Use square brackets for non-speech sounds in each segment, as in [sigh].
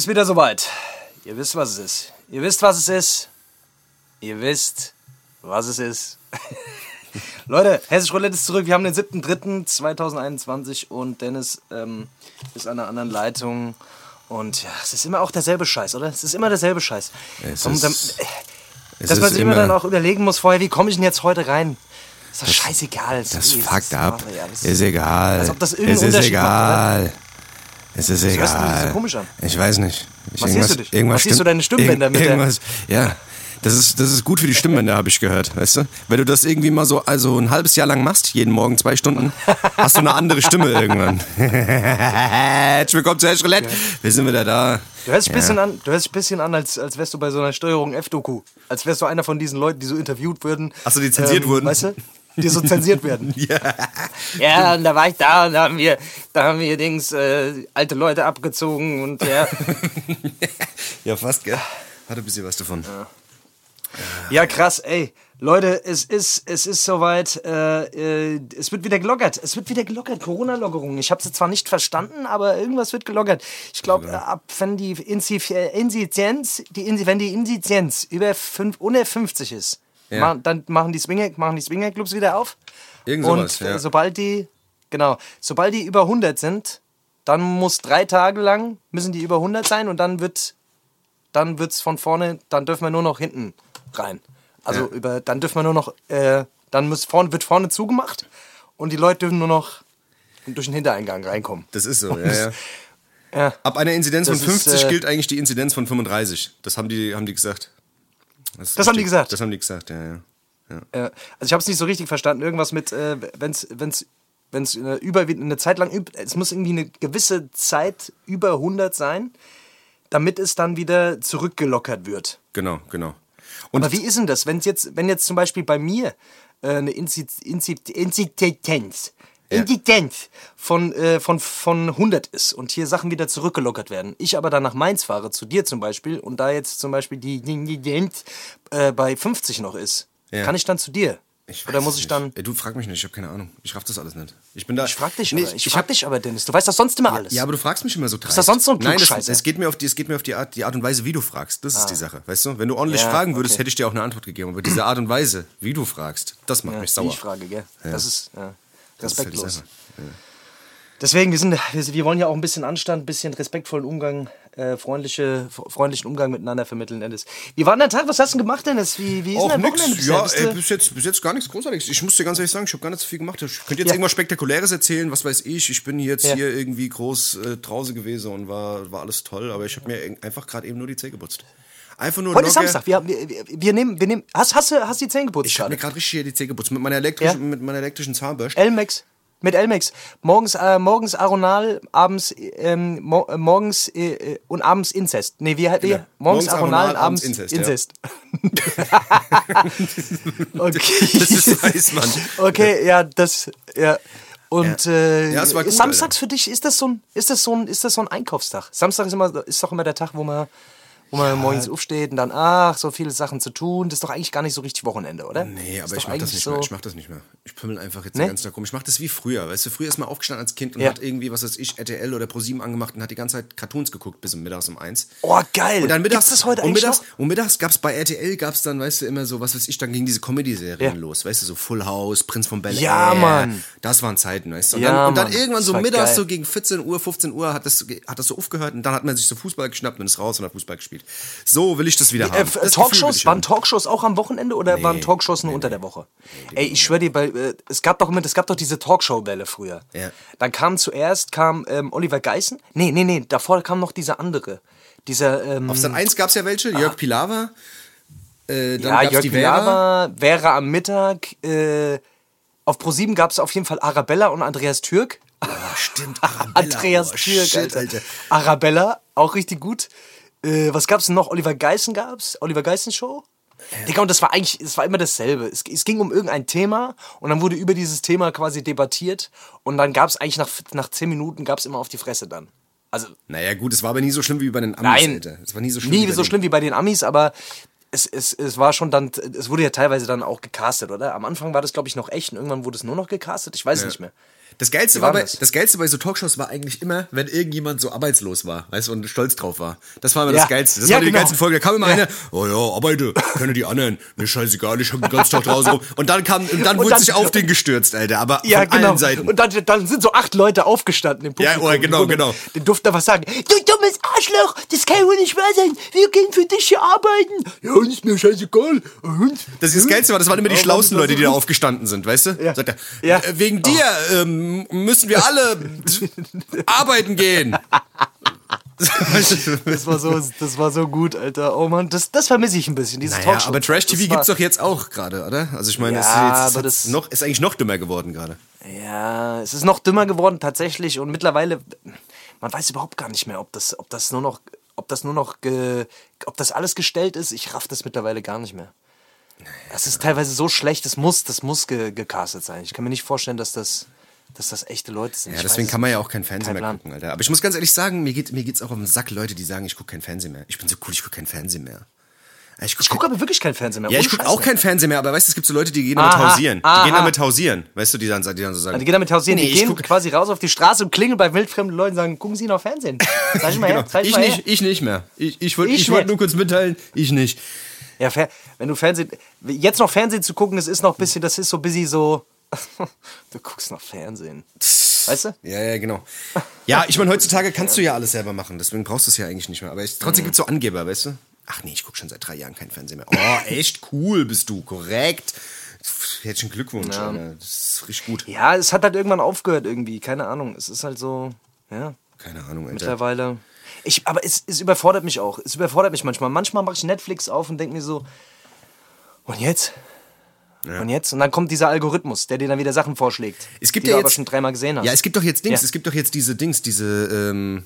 Ist wieder soweit. Ihr wisst, was es ist. Ihr wisst, was es ist. Ihr wisst, was es ist. [laughs] Leute, Hessisch Roulette ist zurück. Wir haben den 7.3.2021 und Dennis ähm, ist an einer anderen Leitung. Und ja, es ist immer auch derselbe Scheiß, oder? Es ist immer derselbe Scheiß. Es Und dann- ist- Es dass man ist sich immer dann auch überlegen muss vorher, wie komme ich denn jetzt heute rein? Ist doch scheißegal. Das ist- fuckt ab. ja, das- Ist egal. Als ob das irgendeinen es ist Unterschied macht, egal. Es ist sich egal. so komisch an. Ich weiß nicht. Ich, Was siehst du dich? Irgendwas Was siehst du stimmt- deine Stimmbänder irg- mit Irgendwas, ja. Das ist, das ist gut für die Stimmbänder, habe ich gehört, weißt du? Wenn du das irgendwie mal so also ein halbes Jahr lang machst, jeden Morgen zwei Stunden, hast du eine andere Stimme [laughs] irgendwann. Herzlich willkommen zu Hash Roulette. Wir sind wieder da. Du hörst dich ein Ja. bisschen an, du hörst dich ein bisschen an als, als wärst du bei so einer Steuerung F-Doku. Als wärst du einer von diesen Leuten, die so interviewt würden. Ähm, Ach so, die zensiert wurden. Weißt du? Die so zensiert werden. [laughs] Ja. Ja, und da war ich da und da haben wir, da haben wir Dings, äh, alte Leute abgezogen und ja. [laughs] ja, fast, gell? Hat ein bisschen was davon. ja, krass, ey. Leute, es ist, es ist soweit, äh, äh, es wird wieder gelockert. Es wird wieder gelockert. Corona-Lockerung. Ich habe sie zwar nicht verstanden, aber irgendwas wird gelockert. Ich glaube, äh, ab wenn die Inzidenz, die wenn die Inzidenz über fünf, unter 50 ist, Ja. ma- dann machen die Swinger, machen die Swingerclubs wieder auf. Irgend Und sowas, ja. äh, sobald die, genau, sobald die über 100 sind, dann muss drei Tage lang müssen die über 100 sein und dann wird, dann wird's von vorne, dann dürfen wir nur noch hinten rein. Also Ja. über, dann dürfen wir nur noch, äh, dann muss vorne, wird vorne zugemacht und die Leute dürfen nur noch durch den Hintereingang reinkommen. Das ist so, ja, ja. [laughs] Ja. Ab einer Inzidenz von Das ist, 50 äh, gilt eigentlich die Inzidenz von 35. Das haben die, haben die gesagt. Ist Das haben die gesagt? Das haben die gesagt, ja, ja. Äh, also ich habe es nicht so richtig verstanden. Irgendwas mit, äh, wenn's, wenn's äh, über eine Zeit lang, es muss irgendwie eine gewisse Zeit über 100 sein, damit es dann wieder zurückgelockert wird. Genau, genau. Und Aber wie ist denn das, wenn's jetzt, wenn jetzt zum Beispiel bei mir äh, eine Inzi Inzi Inzidenz, Ja. Inzidenz von, äh, von, von 100 ist und hier Sachen wieder zurückgelockert werden, ich aber dann nach Mainz fahre, zu dir zum Beispiel, und da jetzt zum Beispiel die Inzidenz äh, bei 50 noch ist, Ja. kann ich dann zu dir? ich Oder muss ich nicht. dann... Ey, du frag mich nicht, ich habe keine Ahnung. Ich raff das alles nicht. Ich bin da. Ich frag dich Nee, aber, ich, ich frag hab- dich aber, Dennis. Du weißt doch sonst immer alles. Ja, aber du fragst mich immer so dreist. das sonst so ein Nein, das, es geht mir auf die, es geht mir auf die Art, die Art und Weise, wie du fragst. Das ist die Sache, weißt du? Wenn du ordentlich Ah. Ja, fragen würdest, okay. hätte ich dir auch eine Antwort gegeben. Aber diese Art und Weise, wie du fragst, das macht ja, mich sauer. ich frage, gell? Das ist ja, Respektlos. Deswegen, wir, sind, wir, wollen ja auch ein bisschen Anstand, ein bisschen respektvollen Umgang, äh, freundliche, freundlichen Umgang miteinander vermitteln, Dennis. Wie war denn der Tag? Was hast du denn gemacht, Dennis? Wie, wie ist Auch denn dein nix. Ja, ey, bis, jetzt, bis jetzt gar nichts Großartiges. Ich muss dir ganz ehrlich sagen, ich habe gar nicht so viel gemacht. Ich könnte jetzt Ja. irgendwas Spektakuläres erzählen, was weiß ich. Ich bin jetzt Ja. hier irgendwie groß äh, draußen gewesen und war, war alles toll, aber ich habe mir einfach gerade eben nur die Zähne geputzt. Einfach nur Heute ist Samstag. Wir, wir, wir, nehmen, wir nehmen. Hast, hast, du, hast du die Zähne geputzt? Ich habe mir gerade? richtig hier die Zähne geputzt mit meiner elektrischen, Ja? mit meiner elektrischen Zahnbürste. Elmex. Mit Elmex. Morgens, äh, morgens Aronal, abends, ähm, mo äh, morgens äh, äh, und abends Inzest. Nee, wie, wie Genau. morgens, Morgens Aronal, Aronal, abends Inzest, Inzest. ja. [laughs] okay. Das ist weiß, Mann. Okay, ja, das, ja. Und äh, Ja, es war gut, Samstags für dich, ist das so ein, ist das so ein, ist das so ein Einkaufstag? Samstag ist immer, ist doch immer der Tag, wo man, wo man morgens aufsteht und dann, ach, so viele Sachen zu tun. Das ist doch eigentlich gar nicht so richtig Wochenende, oder? Nee, aber ich mach das nicht so, mehr. Ich mach das nicht mehr. Ich pümmel einfach jetzt Nee? den ganzen Tag rum. Ich mach das wie früher. Weißt du, früher ist man aufgestanden als Kind und Ja. hat irgendwie, was weiß ich, RTL oder ProSieben angemacht und hat die ganze Zeit Cartoons geguckt bis um mittags um eins. Oh, geil. Und dann mittags, Gibt's das heute und mittags, noch? und mittags gab's bei RTL gab's dann, weißt du, immer so, was weiß ich, dann gingen diese Comedy-Serien Ja. los, weißt du, so Full House, Prinz von Bel Ja, Air. Mann. Das waren Zeiten, weißt du. Und, Ja, dann, und dann irgendwann so mittags, geil. so gegen 14 Uhr, 15 Uhr hat das, hat das so aufgehört und dann hat man sich so Fußball geschnappt und ist raus und hat Fußball gespielt. So will ich das wieder Äh, haben. f- Das Gefühl Talkshows, ich waren. Talkshows auch am Wochenende oder Nee, waren Talkshows nur unter der Woche? Ey, ich schwöre dir, bei, äh, es gab doch immer, es gab doch diese Talkshow-Welle früher. Ja. Dann kam zuerst kam ähm, Oliver Geissen. Nee, nee, nee, davor kam noch dieser andere. Dieser, ähm, Auf Sat 1 gab's ja welche, Jörg Pilawa. Äh, dann ja, Jörg. Pilawa, Vera am Mittag. Äh, auf Pro7 gab es auf jeden Fall Arabella und Andreas Türk. Oh, stimmt, [laughs] Arabella. Andreas oh, Türk, shit, Alter. Alter. Arabella, auch richtig gut. Äh, was gab's denn noch? Oliver Geissen gab's? Oliver Geissen Show? Digga, und das war eigentlich, es war immer dasselbe. Es, es ging um irgendein Thema und dann wurde über dieses Thema quasi debattiert und dann gab's eigentlich nach, nach zehn Minuten gab's immer auf die Fresse dann. Also, Naja, gut, es war aber nie so schlimm wie bei den Amis, nein, Alter. Es war nie so schlimm. nie wie so schlimm wie bei den Amis, aber es, es, es war schon dann, es wurde ja teilweise dann auch gecastet, oder? Am Anfang war das, glaube ich, noch echt und irgendwann wurde es nur noch gecastet. Ich weiß es nicht mehr. Das Geilste, war bei, das? das Geilste bei so Talkshows war eigentlich immer, wenn irgendjemand so arbeitslos war, weißt du, und stolz drauf war. Das war immer Ja. das Geilste. Das Ja, war die genau. geilste Folge. Da kam immer einer, oh ja, arbeite, können die anderen. Mir scheißegal, ich hab den ganzen Tag draußen rum. Und dann kam, und dann Und wurde dann- sich auf den gestürzt, Alter. Aber Ja, von genau. allen Seiten. Und dann, dann sind so acht Leute aufgestanden im Ja, Publikum. oh, genau, Die genau. Die durften da was sagen. Du dummes Arschloch, das kann wohl nicht wahr sein. Wir gehen für dich hier arbeiten. Ja, uns ist mir scheißegal. Und? Das, ist das Geilste war, das waren immer die Ja, schlausten Leute, die da aufgestanden sind, weißt du? Ja. Sagt er, Ja. äh, wegen dir ähm, müssen wir alle [laughs] arbeiten gehen. Das war so, das war so gut, Alter. Oh Mann, das, das vermisse ich ein bisschen, dieses Naja, Talkshow. aber Trash-TV Das war- gibt's doch jetzt auch gerade, oder? Also ich meine, Ja, es ist, es das- noch, ist eigentlich noch dümmer geworden gerade. Ja, es ist noch dümmer geworden tatsächlich und mittlerweile, man weiß überhaupt gar nicht mehr, ob das, ob das nur noch, ob das nur noch, ge, ob das alles gestellt ist. Ich raff das mittlerweile gar nicht mehr. Das ist teilweise so schlecht, das muss, das muss ge, gecastet sein. Ich kann mir nicht vorstellen, dass das, dass das echte Leute sind. Ja, Ich deswegen weiß kann man ja auch kein Fernsehen Kein mehr gucken, Alter. Aber ich muss ganz ehrlich sagen, mir, geht, mir geht's auch auf den Sack, Leute, die sagen, ich gucke kein Fernsehen mehr. Ich bin so cool, ich gucke kein Fernsehen mehr. Ich gucke Ich gucke aber wirklich kein Fernsehen mehr. ja, ich gucke auch mehr. kein Fernsehen mehr, aber weißt du, es gibt so Leute, die gehen damit Aha, hausieren. Die aha. gehen damit hausieren. Weißt du, die dann, die dann so sagen. Die gehen damit hausieren, Nee, die gehen guck- quasi raus auf die Straße und klingeln bei wildfremden Leuten und sagen, gucken Sie noch Fernsehen. Zeig ich [laughs] mal her, Genau. zeig Ich mal nicht, her. ich nicht mehr. Ich, ich wollte Ich ich wollt nur kurz mitteilen, ich nicht. Ja, wenn du Fernsehen. Jetzt noch Fernsehen zu gucken, das ist noch ein bisschen, das ist so bisschen so. [laughs] du guckst noch Fernsehen. Weißt du? Ja, ja, genau. Ja, ich meine, heutzutage kannst du ja alles selber machen, deswegen brauchst du es ja eigentlich nicht mehr. Aber ich, Mhm. trotzdem gibt's so Angeber, weißt du? Ach nee, ich gucke schon seit drei Jahren kein Fernsehen mehr. Oh, [laughs] echt cool bist du, korrekt. Herzlichen Glückwunsch, Alter. Das ist richtig gut. Ja, es hat halt irgendwann aufgehört irgendwie. Keine Ahnung. Es ist halt so. Ja, Keine Ahnung, Alter. mittlerweile. Ich, aber es, es überfordert mich auch. Es überfordert mich manchmal. Manchmal mache ich Netflix auf und denke mir so. Und jetzt? Und jetzt? Und dann kommt dieser Algorithmus, der dir dann wieder Sachen vorschlägt. Es gibt die ja du jetzt, aber schon dreimal gesehen hast. Ja, es gibt doch jetzt Dings, Ja. es gibt doch jetzt diese Dings, diese, ähm,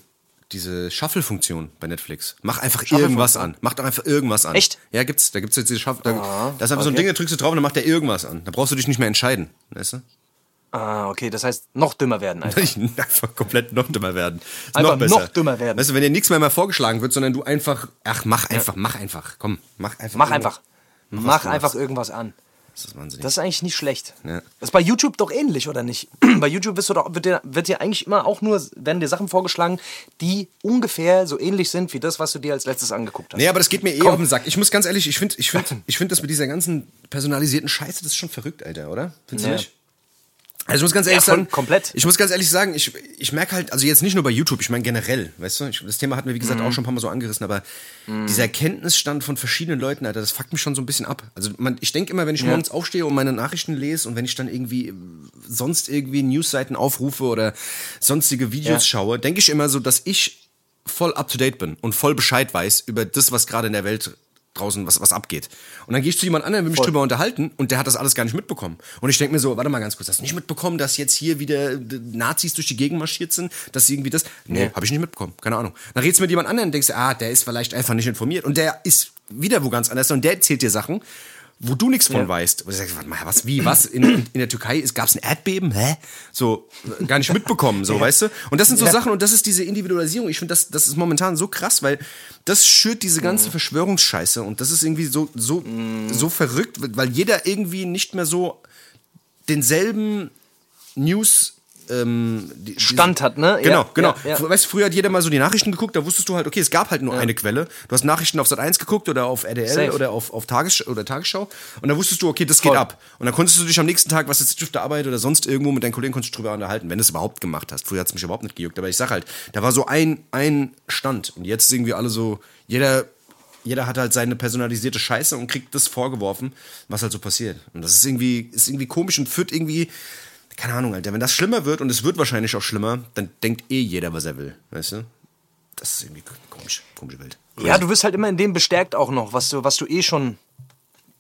diese Shuffle-Funktion bei Netflix. Mach einfach irgendwas an. Mach doch einfach irgendwas an. Echt? Ja, gibt's. Da gibt's jetzt diese Shuffle. Da, Ah, da ist einfach so ein okay. Ding, da drückst du drauf und dann macht der irgendwas an. Da brauchst du dich nicht mehr entscheiden. Weißt du? Ah, okay. Das heißt, noch dümmer werden [laughs] einfach. einfach komplett noch dümmer werden. Ist Einfach noch besser. noch dümmer werden. Weißt du, wenn dir nichts mehr, mehr vorgeschlagen wird, sondern du einfach, ach, mach einfach, mach einfach. Komm, mach einfach. Mach irgendwas. einfach. Mach du einfach irgendwas an. Das ist wahnsinnig. Das ist eigentlich nicht schlecht. Ja. Das ist bei YouTube doch ähnlich, oder nicht? [clears throat] bei YouTube wirst du doch, wird, dir, wird dir eigentlich immer auch nur, werden dir Sachen vorgeschlagen, die ungefähr so ähnlich sind wie das, was du dir als letztes angeguckt hast. Nee, aber das geht mir eh Komm. auf den Sack. Ich muss ganz ehrlich, ich finde ich find, [clears throat] ich find das mit dieser ganzen personalisierten Scheiße, das ist schon verrückt, Alter, oder? Findest du Ja. nicht? Also ich muss ganz ehrlich Ja, sagen, komplett. Ich muss ganz ehrlich sagen, ich, ich merke halt, also jetzt nicht nur bei YouTube, ich meine generell, weißt du, ich, das Thema hatten wir wie gesagt Mhm. auch schon ein paar Mal so angerissen, aber dieser Kenntnisstand von verschiedenen Leuten, Alter, das fuckt mich schon so ein bisschen ab. Also man, ich denke immer, wenn ich morgens aufstehe und meine Nachrichten lese und wenn ich dann irgendwie äh, sonst irgendwie Newsseiten aufrufe oder sonstige Videos Ja. schaue, denke ich immer so, dass ich voll up to date bin und voll Bescheid weiß über das, was gerade in der Welt draußen was, was abgeht. Und dann gehe ich zu jemand anderem, will mich Voll. drüber unterhalten und der hat das alles gar nicht mitbekommen. Und ich denke mir so, warte mal ganz kurz, hast du nicht mitbekommen, dass jetzt hier wieder äh, Nazis durch die Gegend marschiert sind, dass sie irgendwie das. Nee, Nee. habe ich nicht mitbekommen, keine Ahnung. Dann redest du mit jemand anderem und denkst, ah, der ist vielleicht einfach nicht informiert und der ist wieder wo ganz anders und der erzählt dir Sachen, wo du nichts von Ja. weißt. Und du sagst, warte mal, was, wie, was? In, in, der Türkei gab es ein Erdbeben? Hä? So, äh, gar nicht mitbekommen, so, [laughs] weißt du? Und das sind so Ja. Sachen und das ist diese Individualisierung. Ich finde, das, das ist momentan so krass, weil das schürt diese ganze Verschwörungsscheiße und das ist irgendwie so, so, so verrückt, weil jeder irgendwie nicht mehr so denselben News ähm, die- Stand hat, ne? Genau, Ja, genau. ja, ja. Weißt du, früher hat jeder mal so die Nachrichten geguckt, da wusstest du halt, okay, es gab halt nur eine Quelle. Du hast Nachrichten auf Sat 1 geguckt oder auf RDL Safe. oder auf, auf Tages oder Tagesschau und da wusstest du, okay, das Voll. geht ab. Und dann konntest du dich am nächsten Tag, was jetzt auf der Arbeit oder sonst irgendwo mit deinen Kollegen konntest du drüber unterhalten, wenn du es überhaupt gemacht hast. Früher hat es mich überhaupt nicht gejuckt, aber ich sag halt, da war so ein, ein Stand und jetzt ist irgendwie alle so, jeder jeder hat halt seine personalisierte Scheiße und kriegt das vorgeworfen, was halt so passiert. Und das ist irgendwie, ist irgendwie komisch und führt irgendwie, keine Ahnung, Alter, wenn das schlimmer wird und es wird wahrscheinlich auch schlimmer, dann denkt eh jeder, was er will, weißt du? Das ist irgendwie komisch, komische Welt. Ja, du wirst halt immer in dem bestärkt auch noch, was du, was du eh schon,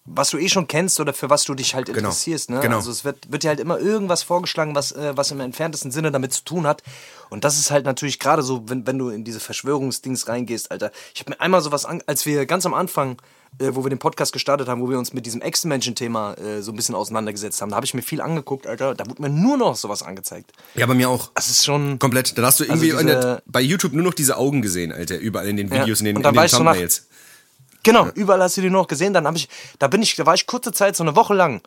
was du eh schon kennst oder für was du dich halt Genau. interessierst. Ne? Genau. Also es wird, wird dir halt immer irgendwas vorgeschlagen, was, äh, was im entferntesten Sinne damit zu tun hat. Und das ist halt natürlich gerade so, wenn, wenn du in diese Verschwörungsdings reingehst, Alter. Ich habe mir einmal sowas an, als wir ganz am Anfang, äh, wo wir den Podcast gestartet haben, wo wir uns mit diesem Ex-Menschen-Thema äh, so ein bisschen auseinandergesetzt haben, da habe ich mir viel angeguckt, Alter. Da wurde mir nur noch sowas angezeigt. Ja, bei mir auch. Das ist schon. Komplett. Dann hast du irgendwie Also in der, diese- bei YouTube nur noch diese Augen gesehen, Alter, überall in den Ja. Videos, in den, Und in den du nach- Thumbnails. Genau, überall hast du die nur noch gesehen. Dann habe ich, da bin ich, da war ich kurze Zeit, so eine Woche lang,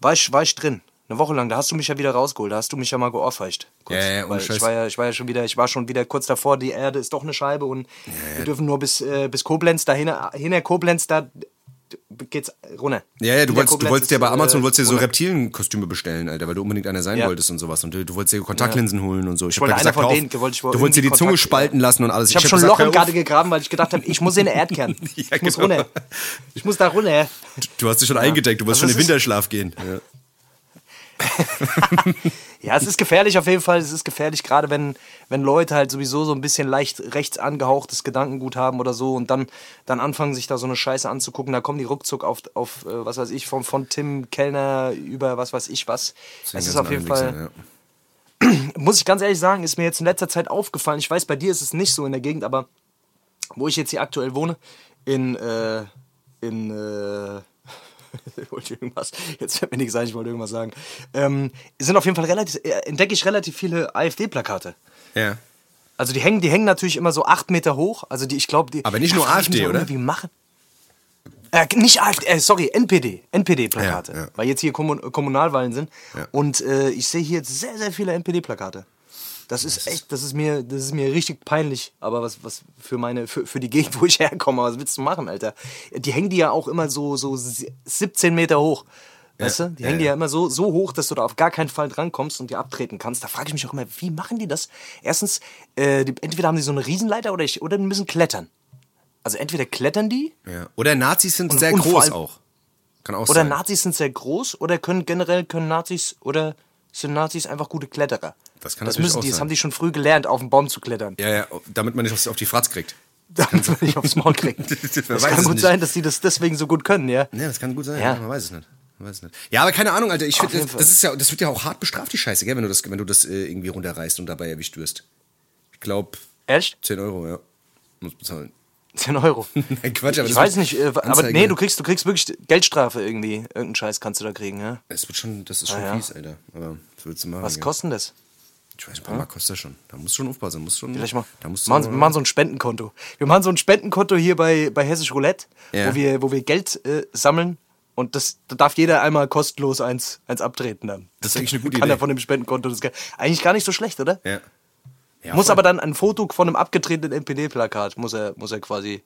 war ich, war ich drin. Eine Woche lang, da hast du mich ja wieder rausgeholt, da hast du mich ja mal geohrfeigt. Kurz, Ja, ja, weil ich war ja, ich war ja schon wieder, ich war schon wieder kurz davor, die Erde ist doch eine Scheibe und wir dürfen nur bis, äh, bis Koblenz, dahin, hinter Koblenz, da geht's runter. Ja, ja, du wolltest, du Koblenz wolltest dir bei ist, Amazon äh, wolltest dir so runter. Reptienkostüme bestellen, Alter, weil du unbedingt einer sein Ja. wolltest und sowas. Und du, du wolltest dir Kontaktlinsen holen und so. Ich, wollte hab einer gesagt, von denen, wollte ich wohl du wolltest dir die irgendwie Zunge Kontakt- spalten lassen und alles. Ich habe hab schon ein Loch im. Garten gegraben, weil ich gedacht habe, ich muss in den [laughs] Erdkern. Ja, ich muss genau. runter. Ich muss da runter. Du hast dich schon eingedeckt, du wolltest Also schon in ist- Winterschlaf gehen. Ja. [laughs] Ja, es ist gefährlich auf jeden Fall. Es ist gefährlich, gerade wenn, wenn Leute halt sowieso so ein bisschen leicht rechts angehauchtes Gedankengut haben oder so und dann, dann anfangen, sich da so eine Scheiße anzugucken. Da kommen die ruckzuck auf, auf äh, was weiß ich, von, von Tim Kellner über was weiß ich was. Es ist auf jeden Fall, Wichsern, [clears throat] ja. muss ich ganz ehrlich sagen, ist mir jetzt in letzter Zeit aufgefallen. Ich weiß, bei dir ist es nicht so in der Gegend, aber wo ich jetzt hier aktuell wohne, in, äh, in, äh, [laughs] ich wollte irgendwas, jetzt fällt mir nichts ein, ich wollte irgendwas sagen, ähm, sind auf jeden Fall relativ, äh, entdecke ich relativ viele AfD-Plakate. ja. Also die hängen, die hängen natürlich immer so acht Meter hoch. Also die, ich glaube, die. Aber nicht nur AfD, oder? Wie machen? Äh, nicht AfD, äh, sorry, NPD, NPD-Plakate, Ja, ja. weil jetzt hier Kommun Kommunalwahlen sind. Ja. Und äh, ich sehe hier jetzt sehr, sehr viele NPD-Plakate. Das ist echt, das ist mir, das ist mir richtig peinlich. Aber was, was für meine, für, für die Gegend, [laughs] wo ich herkomme, was willst du machen, Alter? Die hängen die ja auch immer so, so 17 Meter hoch. Weißt du? Die hängen die ja immer so, so hoch, dass du da auf gar keinen Fall drankommst und die abtreten kannst. Da frage ich mich auch immer, wie machen die das? Erstens, äh, die, entweder haben die so eine Riesenleiter oder, ich, oder die müssen klettern. Also entweder klettern die Ja. Oder Nazis sind Und- sehr und groß allem- auch. Kann auch oder sein. Nazis sind sehr groß oder können generell können Nazis oder sind Nazis einfach gute Kletterer. Das kann das müssen die, das sein. haben die schon früh gelernt, auf den Baum zu klettern. Ja, ja, damit man nicht auf, die Fratz kriegt. [laughs] Damit man nicht aufs Maul kriegt. [laughs] Das kann gut nicht. sein, dass die das deswegen so gut können, ja. Ja, das kann gut sein. Ja. Man weiß es nicht. Ja, aber keine Ahnung, Alter. Ich finde, das, das ist ja, das wird ja auch hart bestraft, die Scheiße, gell, wenn du das, wenn du das äh, irgendwie runterreißt und dabei erwischt wirst. Ich glaube, Echt? 10 Euro, ja. Muss bezahlen. 10 Euro. [laughs] Nein, Quatsch, aber Ich weiß nicht, äh, aber nee, du kriegst, du kriegst wirklich Geldstrafe irgendwie. Irgendeinen Scheiß kannst du da kriegen, ja. Es wird schon, das ist schon Ah, ja. fies, Alter. Aber was willst du machen? Was gell? kostet das? Ich weiß, ein paar Mark kostet das schon. Da musst du schon aufpassen. Musst schon, Vielleicht mal. da musst du machen, wir machen so ein Spendenkonto. Wir machen so ein Spendenkonto hier bei, bei Hessisch Roulette, Ja. wo, wir, wo wir Geld äh, sammeln. Und das, da darf jeder einmal kostenlos eins, eins abtreten dann. Das ist [laughs] eigentlich eine gute Kann Idee. er von dem Spendenkonto das Geld. Eigentlich gar nicht so schlecht, oder? Ja. Ja muss voll. aber dann ein Foto von einem abgetretenen NPD-Plakat, muss er, muss er quasi.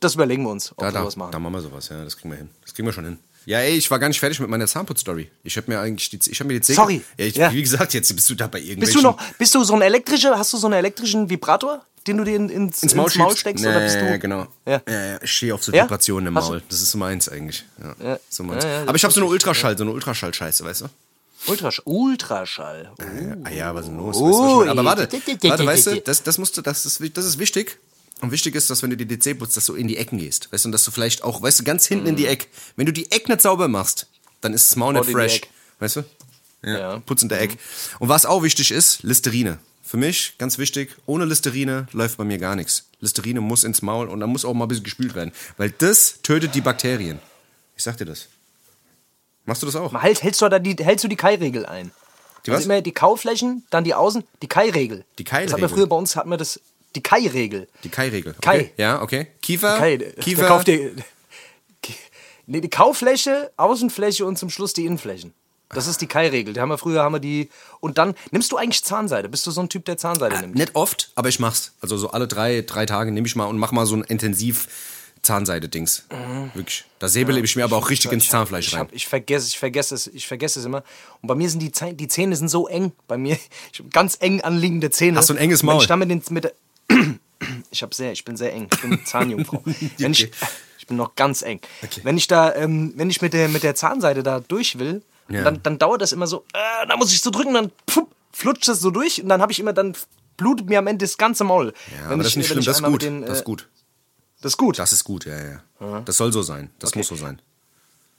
Das überlegen wir uns, ob Da, wir da, sowas machen. da machen wir sowas, ja, das kriegen wir hin. Das kriegen wir schon hin. Ja, ey, ich war gar nicht fertig mit meiner Zahnputz-Story. Ich habe mir eigentlich die, ich habe mir die Zähne... Sorry. Ja, ich, Ja. wie gesagt, jetzt bist du da bei irgendwelchen... Bist du noch, bist du so ein elektrischer, hast du so einen elektrischen Vibrator, den du dir in, ins, ins, Maul, schiebst? steckst? Ja, oder bist du, ja, genau. Ja. Ja, ich stehe auf so? Vibrationen im Maul. Das ist so meins eigentlich. Ja. So meins. Aber ich habe so eine Ultraschall, so eine Ultraschall-Scheiße, weißt du? Ultrasch Ultraschall. Oh. Ah ja, was ist denn los? Weißt du, meine? aber warte, warte, weißt du, [laughs] das, das, musst du, das, ist, das ist wichtig. Und wichtig ist, dass wenn du die DC putzt, dass du in die Ecken gehst. Weißt du, und dass du vielleicht auch, weißt du, ganz hinten in die Eck. Wenn du die Eck nicht sauber machst, dann ist das Maul nicht fresh. Weißt du? Ja. Ja. Putz in der Eck. Und was auch wichtig ist, Listerine. Für mich ganz wichtig, ohne Listerine läuft bei mir gar nichts. Listerine muss ins Maul und dann muss auch mal ein bisschen gespült werden. Weil das tötet die Bakterien. Ich sag dir das. Machst du das auch? Halt, hältst du da die, hältst du die Kai-Regel ein? Die also was? immer die Kauflächen, dann die Außen, die Kai-Regel. Die Das hatten Kai-Regel. wir früher bei uns, hatten wir das, die Kai-Regel. Die Kai-Regel. Kai. Okay. Ja, okay. Kiefer. Kai, Kiefer. der kauft dir, [laughs] nee, die Kaufläche, Außenfläche und zum Schluss die Innenflächen. Das ist die Kai-Regel. Die haben wir früher, haben wir die. Und dann nimmst du eigentlich Zahnseide. Bist du so ein Typ, der Zahnseide nimmt? Nicht oft, aber ich mach's. Also so alle drei, drei Tage nehme ich mal und mach mal so ein intensiv Zahnseide-Dings. Wirklich. Da säbele ich mir aber auch richtig ins Zahnfleisch ich, rein. hab, ich vergesse, ich vergesse es, ich vergesse es immer. Und bei mir sind die, Zähne, die Zähne sind so eng. Bei mir, ich hab ganz eng anliegende Zähne. Hast du ein enges Und wenn Maul? Ich, dann mit mit [clears throat] ich habe sehr, ich bin sehr eng. Ich bin Zahnjungfrau. [laughs] Wenn ich, ich bin noch ganz eng. Wenn ich da, ähm, wenn ich mit der, mit der Zahnseide da durch will, Ja. dann, dann dauert das immer so. Äh, da muss ich so drücken, dann pfupp, flutscht das so durch und dann habe ich immer dann blutet mir am Ende das ganze Maul. Ja, Wenn aber das ich- ist nicht schlimm, ich das ist gut. den, das ist äh, gut. Das ist gut. Das ist gut, ja, ja. Das soll so sein. Das muss so sein.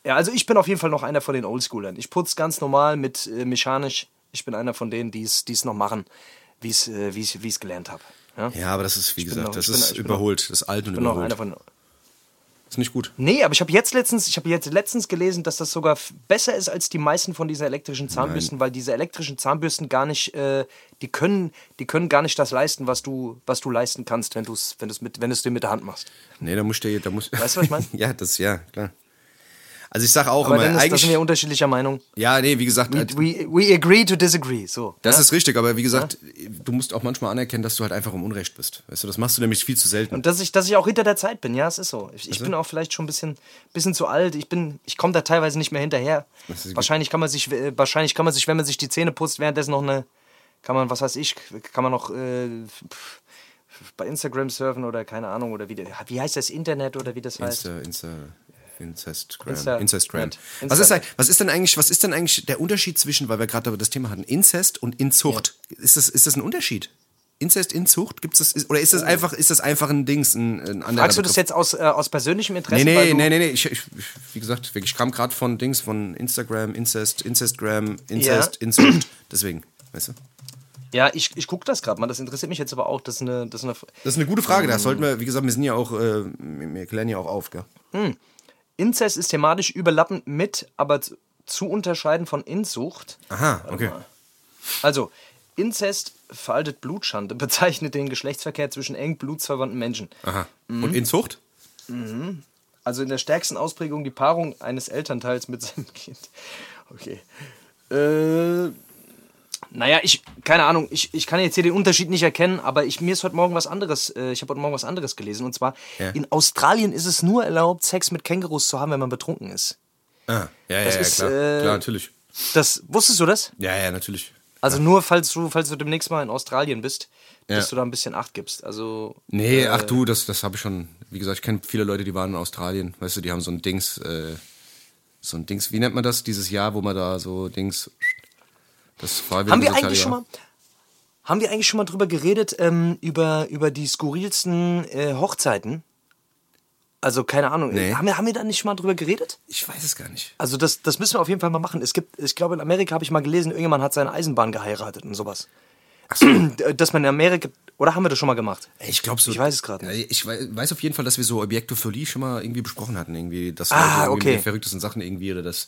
Ja, also ich bin auf jeden Fall noch einer von den Oldschoolern. Ich putze ganz normal mit äh, mechanisch. Ich bin einer von denen, die es noch machen, wie es äh, ich- ich's gelernt habe. Ja? Ja, aber das ist, wie bin gesagt, noch- das ich ist ich bin überholt. Das ist alt und Ich bin noch überholt. einer von. Ist nicht gut. Nee, aber ich habe jetzt letztens, ich habe jetzt letztens gelesen, dass das sogar besser ist als die meisten von diesen elektrischen Zahnbürsten, weil diese elektrischen Zahnbürsten gar nicht, äh, die können, die können gar nicht das leisten, was du, was du leisten kannst, wenn du es, wenn du's mit, wenn du's dir mit der Hand machst. Nee, da musst du, da musst Weißt du, was ich mein? [laughs] ja, das, ja, klar. Also ich sage auch Aber immer, Dennis, da eigentlich. sind wir unterschiedlicher Meinung. ja, nee, wie gesagt, äh, We, we agree to disagree. So. das ja? ist richtig, aber wie gesagt, du musst auch manchmal anerkennen, dass du halt einfach im Unrecht bist. Weißt du, das machst du nämlich viel zu selten. Und dass ich, dass ich auch hinter der Zeit bin, ja, es ist so. Ich, ich bin auch vielleicht schon ein bisschen, bisschen zu alt. Ich bin, ich komme da teilweise nicht mehr hinterher. Wahrscheinlich kann man sich, äh, wahrscheinlich kann man sich, wenn man sich die Zähne putzt, währenddessen noch eine, kann man, was weiß ich, kann man noch äh, bei Instagram surfen oder keine Ahnung oder wie, wie heißt das Internet oder wie das heißt? Insta, Insta, Incestgram. Insta- Incestgram. Net. Was ist, was ist denn eigentlich, was ist denn eigentlich der Unterschied zwischen, weil wir gerade das Thema hatten, Inzest und Inzucht? Ist, das, ist das ein Unterschied? Inzest, Inzucht? Das, ist, oder ist das einfach, ist das einfach ein Dings, ein, ein anderer Fragst du das jetzt aus, äh, aus persönlichem Interesse? Nee, nee, nee, nee, nee. Ich, ich, wie gesagt, ich kam gerade von Dings, von Instagram, Incest, Incestgram, Incest, Ja. Inzucht. Deswegen, weißt du? Ja, ich, ich gucke das gerade mal. Das interessiert mich jetzt aber auch. Das ist eine, das ist eine, Das ist eine gute Frage. Das sollten wir, wie gesagt, wir sind ja auch, äh, wir klären ja auch auf, gell? Inzest ist thematisch überlappend mit, aber zu, unterscheiden von Inzucht. Aha, okay. Also, Inzest, veraltet Blutschande, [laughs] bezeichnet den Geschlechtsverkehr zwischen eng blutsverwandten Menschen. Aha. Mhm. Und Inzucht? Also in der stärksten Ausprägung die Paarung eines Elternteils mit seinem [laughs] Kind. Okay. Äh, naja, ich, keine Ahnung, ich, ich kann jetzt hier den Unterschied nicht erkennen, aber ich, mir ist heute Morgen was anderes, äh, ich habe heute Morgen was anderes gelesen. Und zwar, Ja. in Australien ist es nur erlaubt, Sex mit Kängurus zu haben, wenn man betrunken ist. Ah, ja, ja, ja, ist, klar. äh, klar, natürlich. Das, wusstest du das? Ja, ja, natürlich. Also nur, falls du, falls du demnächst mal in Australien bist, Ja. dass du da ein bisschen Acht gibst. Also, Nee, ach du, das, das habe ich schon. Wie gesagt, ich kenne viele Leute, die waren in Australien. Weißt du, die haben so ein Dings, äh, so ein Dings, wie nennt man das, dieses Jahr, wo man da so Dings. Das haben wir eigentlich schon mal, haben wir eigentlich schon mal drüber geredet, ähm, über, über die skurrilsten äh, Hochzeiten? Also, keine Ahnung. Nee. Haben, wir, haben wir da nicht schon mal drüber geredet? Ich weiß es gar nicht. Also, das, das müssen wir auf jeden Fall mal machen. Es gibt, ich glaube, in Amerika habe ich mal gelesen, irgendjemand hat seine Eisenbahn geheiratet und sowas. Ach so. [clears throat] Dass man in Amerika, oder haben wir das schon mal gemacht? Ich glaube so. Ich weiß es gerade Ich wei- weiß auf jeden Fall, dass wir so Objektophobie schon mal irgendwie besprochen hatten. Irgendwie, dass Ah, Leute irgendwie okay. verrücktesten Sachen irgendwie oder dass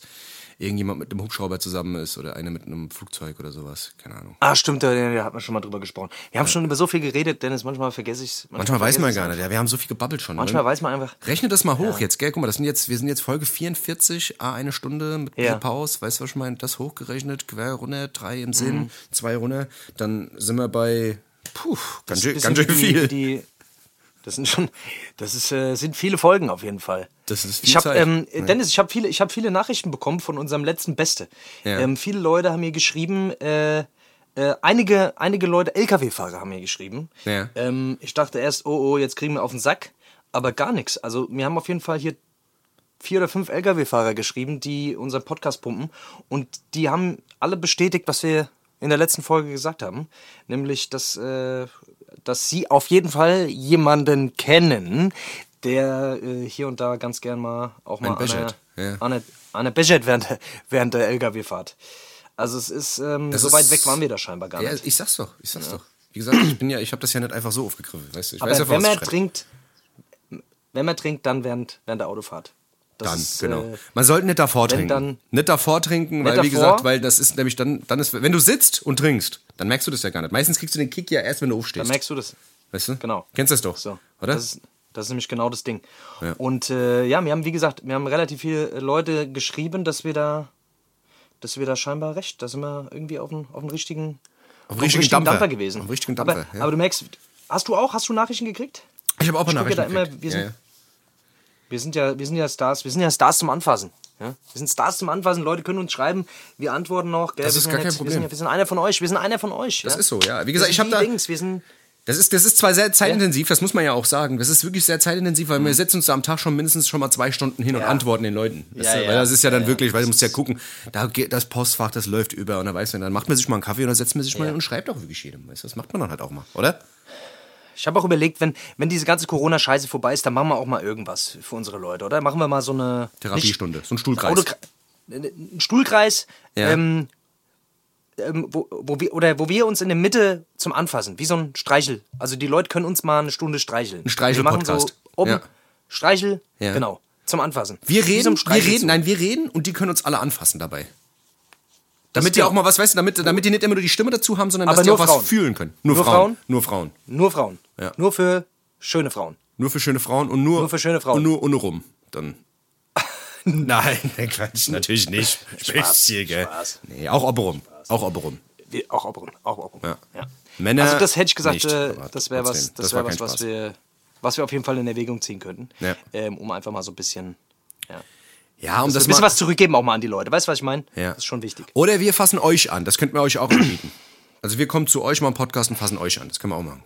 irgendjemand mit einem Hubschrauber zusammen ist oder einer mit einem Flugzeug oder sowas. Keine Ahnung. Ah, stimmt, da, da hat man schon mal drüber gesprochen. Wir haben schon über so viel geredet, Dennis, manchmal vergesse ich es. Manchmal weiß man gar nicht. Ja, wir haben so viel gebabbelt schon. Manchmal ne? weiß man einfach. Rechne das mal hoch jetzt, gell? Guck mal, das sind jetzt, wir sind jetzt Folge 44, A, eine Stunde mit Ja. ja. Pause. Weißt du, was ich meine? Das hochgerechnet, quer runter, drei im Sinn, Mhm. zwei runter. Dann sind wir bei, puh, ganz, schön, ganz schön viel. Die, das sind schon, das ist, äh, sind viele Folgen auf jeden Fall. Das ist viel ich hab, ähm, Dennis, ich habe viele, ich habe viele Nachrichten bekommen von unserem letzten Beste. Ja. Ähm, viele Leute haben mir geschrieben, äh, äh, einige, einige Leute, LKW-Fahrer haben mir geschrieben. Ja. Ähm, ich dachte erst, oh, oh, jetzt kriegen wir auf den Sack, aber gar nichts. Also wir haben auf jeden Fall hier vier oder fünf LKW-Fahrer geschrieben, die unseren Podcast pumpen und die haben alle bestätigt, was wir in der letzten Folge gesagt haben, nämlich, dass, äh, dass sie auf jeden Fall jemanden kennen, der äh, hier und da ganz gern mal auch mal Ein an einer, ja. an einer, an einer Beschert während, der- während der LKW-Fahrt. Also es ist, ähm, so ist- weit weg waren wir da scheinbar gar Ja, nicht. ich sag's doch, ich sag's doch. Wie gesagt, ich bin ja, ich habe das ja nicht einfach so aufgegriffen, weißt du? Ich Aber weiß ja, wenn man trinkt, wenn man trinkt, dann während, während der Autofahrt. Das Dann, ist, genau. äh, Man sollte nicht davor trinken. dann- nicht davor trinken, weil, Nicht wie davor? gesagt, weil das ist nämlich dann, dann ist, wenn du sitzt und trinkst, dann merkst du das ja gar nicht. Meistens kriegst du den Kick ja erst, wenn du aufstehst. dann merkst du das. weißt du? Genau. Kennst du das doch, So, oder? Das ist, das ist nämlich genau das Ding. Ja. Und äh, ja, wir haben, wie gesagt, wir haben relativ viele Leute geschrieben, dass wir da, dass wir da scheinbar recht, da sind wir irgendwie auf dem, auf richtigen, Auf dem richtigen Dampfer. gewesen. Auf dem richtigen Dampfer, aber, ja. aber du merkst, hast du auch, hast du Nachrichten gekriegt? ich habe auch gucke Nachrichten da immer, gekriegt. wir sind- ja. Wir sind ja, wir sind ja Stars, wir sind ja Stars zum Anfassen. Ja? Wir sind Stars zum Anfassen, Leute können uns schreiben, wir antworten noch. Gell? Das wir ist sind gar ja kein nicht- Wir Problem. sind, ja, wir sind einer von euch, wir sind einer von euch. Das ja? ist so, ja. Wie Wir gesagt, sind ich habe da... Dings, wir sind, Das ist, das ist zwar sehr zeitintensiv, das muss man ja auch sagen. Das ist wirklich sehr zeitintensiv, weil wir setzen uns da am Tag schon mindestens schon mal zwei Stunden hin und Mhm. Ja. antworten den Leuten. Weißt Ja, du? ja. Weil das ist ja dann wirklich, weil du musst ja gucken, da geht das Postfach, das läuft über und dann weiß man, dann macht man sich mal einen Kaffee und dann setzt man sich mal hin und schreibt auch wirklich jedem. Weißt du? Das macht man dann halt auch mal, oder? Ich habe auch überlegt, wenn, wenn diese ganze Corona-Scheiße vorbei ist, dann machen wir auch mal irgendwas für unsere Leute, oder? Machen wir mal so eine Therapiestunde, so ein nicht- Stuhlkreis. Ein Stuhlkreis, ähm, ähm, wo, wo, wir, oder wo wir uns in der Mitte zum Anfassen, wie so ein Streichel. Also die Leute können uns mal eine Stunde streicheln. Ein Streichel- Wir machen so Ja. Streichel, Ja. genau, zum Anfassen. Wir reden, wir reden, nein, wir reden und die können uns alle anfassen dabei. Damit die auch mal was, weißt du, damit, damit die nicht immer nur die Stimme dazu haben, sondern Aber dass die auch Frauen. was fühlen können. Nur, Nur Frauen. Frauen? Nur Frauen. Nur Frauen. Ja. Nur für schöne Frauen. Nur für schöne Frauen und nur, Nur für schöne Frauen. Und nur ohne rum. Dann. [laughs] Nein, [laughs] Quatsch, natürlich nicht. Spaß? Spaß. Nee, auch Oberum. Auch Oberum. Wir, auch Oberon, auch Oberon. Ja. Ja. Männer also das hätte ich gesagt, nicht, äh, das wäre was, das war was, was wir, was wir auf jeden Fall in Erwägung ziehen könnten, Ja. ähm, um einfach mal so ein bisschen, ja, Ja, um das das ein bisschen was zurückgeben auch mal an die Leute. Weißt du, was ich meine? Ja. Das ist schon wichtig. Oder wir fassen euch an. Das könnten wir euch auch anbieten. Also wir kommen zu euch mal im Podcast und fassen euch an. Das können wir auch machen.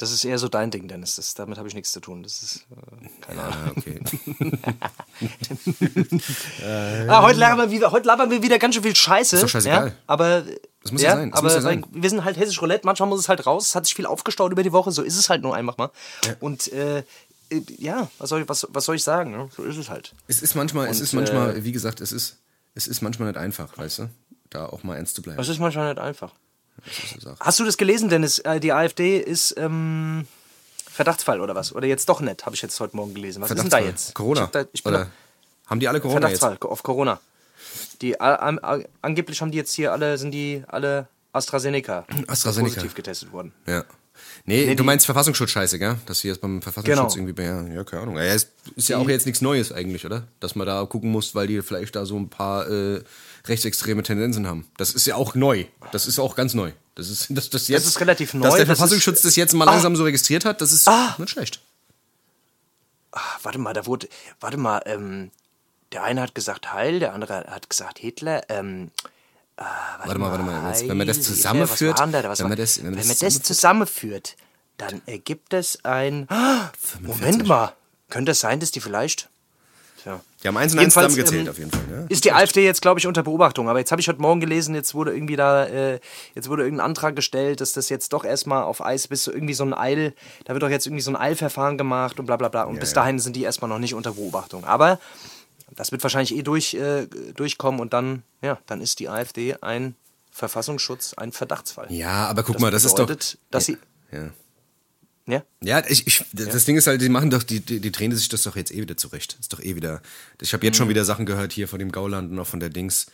Das ist eher so dein Ding, Dennis. Das, damit habe ich nichts zu tun. Das ist äh, keine Ahnung. Ah, okay. [laughs] Ah, heute, labern wir wieder, heute labern wir wieder ganz schön viel Scheiße. Ist doch scheißegal. Ja, aber Das muss ja sein, das aber muss ja sein. wir sind halt hessisch Roulette. Manchmal muss es halt raus. Es hat sich viel aufgestaut über die Woche. So ist es halt nur einfach mal. Und äh, äh, ja, was soll, ich, was, was soll ich sagen? Ne? So ist es halt. Es ist manchmal, es Und, ist manchmal, wie gesagt, es ist, es ist manchmal nicht einfach, weißt du? Da auch mal ernst zu bleiben. Das ist manchmal nicht einfach. Hast du das gelesen, Dennis? Äh, Die AfD ist ähm, Verdachtsfall oder was? Oder jetzt doch nicht, habe ich jetzt heute Morgen gelesen. Was ist denn da jetzt? Corona. Ich, da, ich Oder haben die alle Corona jetzt? Verdachtsfall auf Corona. Die, a- am- a- angeblich haben die jetzt hier alle, sind die alle AstraZeneca, [clears throat] AstraZeneca. positiv getestet worden. Ja. Nee, Nee, du meinst Verfassungsschutz-Scheiße, gell? Dass sie jetzt beim Verfassungsschutz Genau. irgendwie ja, ja, keine Ahnung. Ja, ist, ist ja auch jetzt nichts Neues eigentlich, oder? Dass man da gucken muss, weil die vielleicht da so ein paar äh, rechtsextreme Tendenzen haben. Das ist ja auch neu. Das ist auch ganz neu. Das ist, [laughs] das, das jetzt, ist relativ Dass neu, der das Verfassungsschutz ist- das jetzt mal langsam so registriert hat, das ist nicht schlecht. Ah, warte mal, da wurde, warte mal, ähm, der eine hat gesagt Heil, der andere hat gesagt Hitler. Ähm, äh, warte, Warte mal, warte mal. Jetzt, wenn man das zusammenführt, da? Wenn man das, wenn wenn man man das zusammenführt, dann ergibt es ein. Ah, Moment mal, könnte es sein, dass die vielleicht. Tja. Die haben eins und eins zusammengezählt, ähm, auf jeden Fall. Ja? Ist die AfD jetzt, glaube ich, unter Beobachtung. Aber jetzt habe ich heute Morgen gelesen, jetzt wurde irgendwie da, äh, jetzt wurde irgendein Antrag gestellt, dass das jetzt doch erstmal auf Eis bis so irgendwie so ein Eil, da wird doch jetzt irgendwie so ein Eilverfahren gemacht und bla bla bla. Und bis dahin sind die erstmal noch nicht unter Beobachtung. Aber das wird wahrscheinlich eh durch, äh, durchkommen und dann, ja, dann ist die AfD ein Verfassungsschutz, ein Verdachtsfall. Ja, aber guck mal, das ist doch. bedeutet, dass sie. Ja. Ja? Ja, ich, ich, das Ding ist halt, die machen doch, die, die, die drehen sich das doch jetzt eh wieder zurecht. Das ist doch eh wieder. Ich habe jetzt Mhm. schon wieder Sachen gehört hier von dem Gauland und auch von der Dings,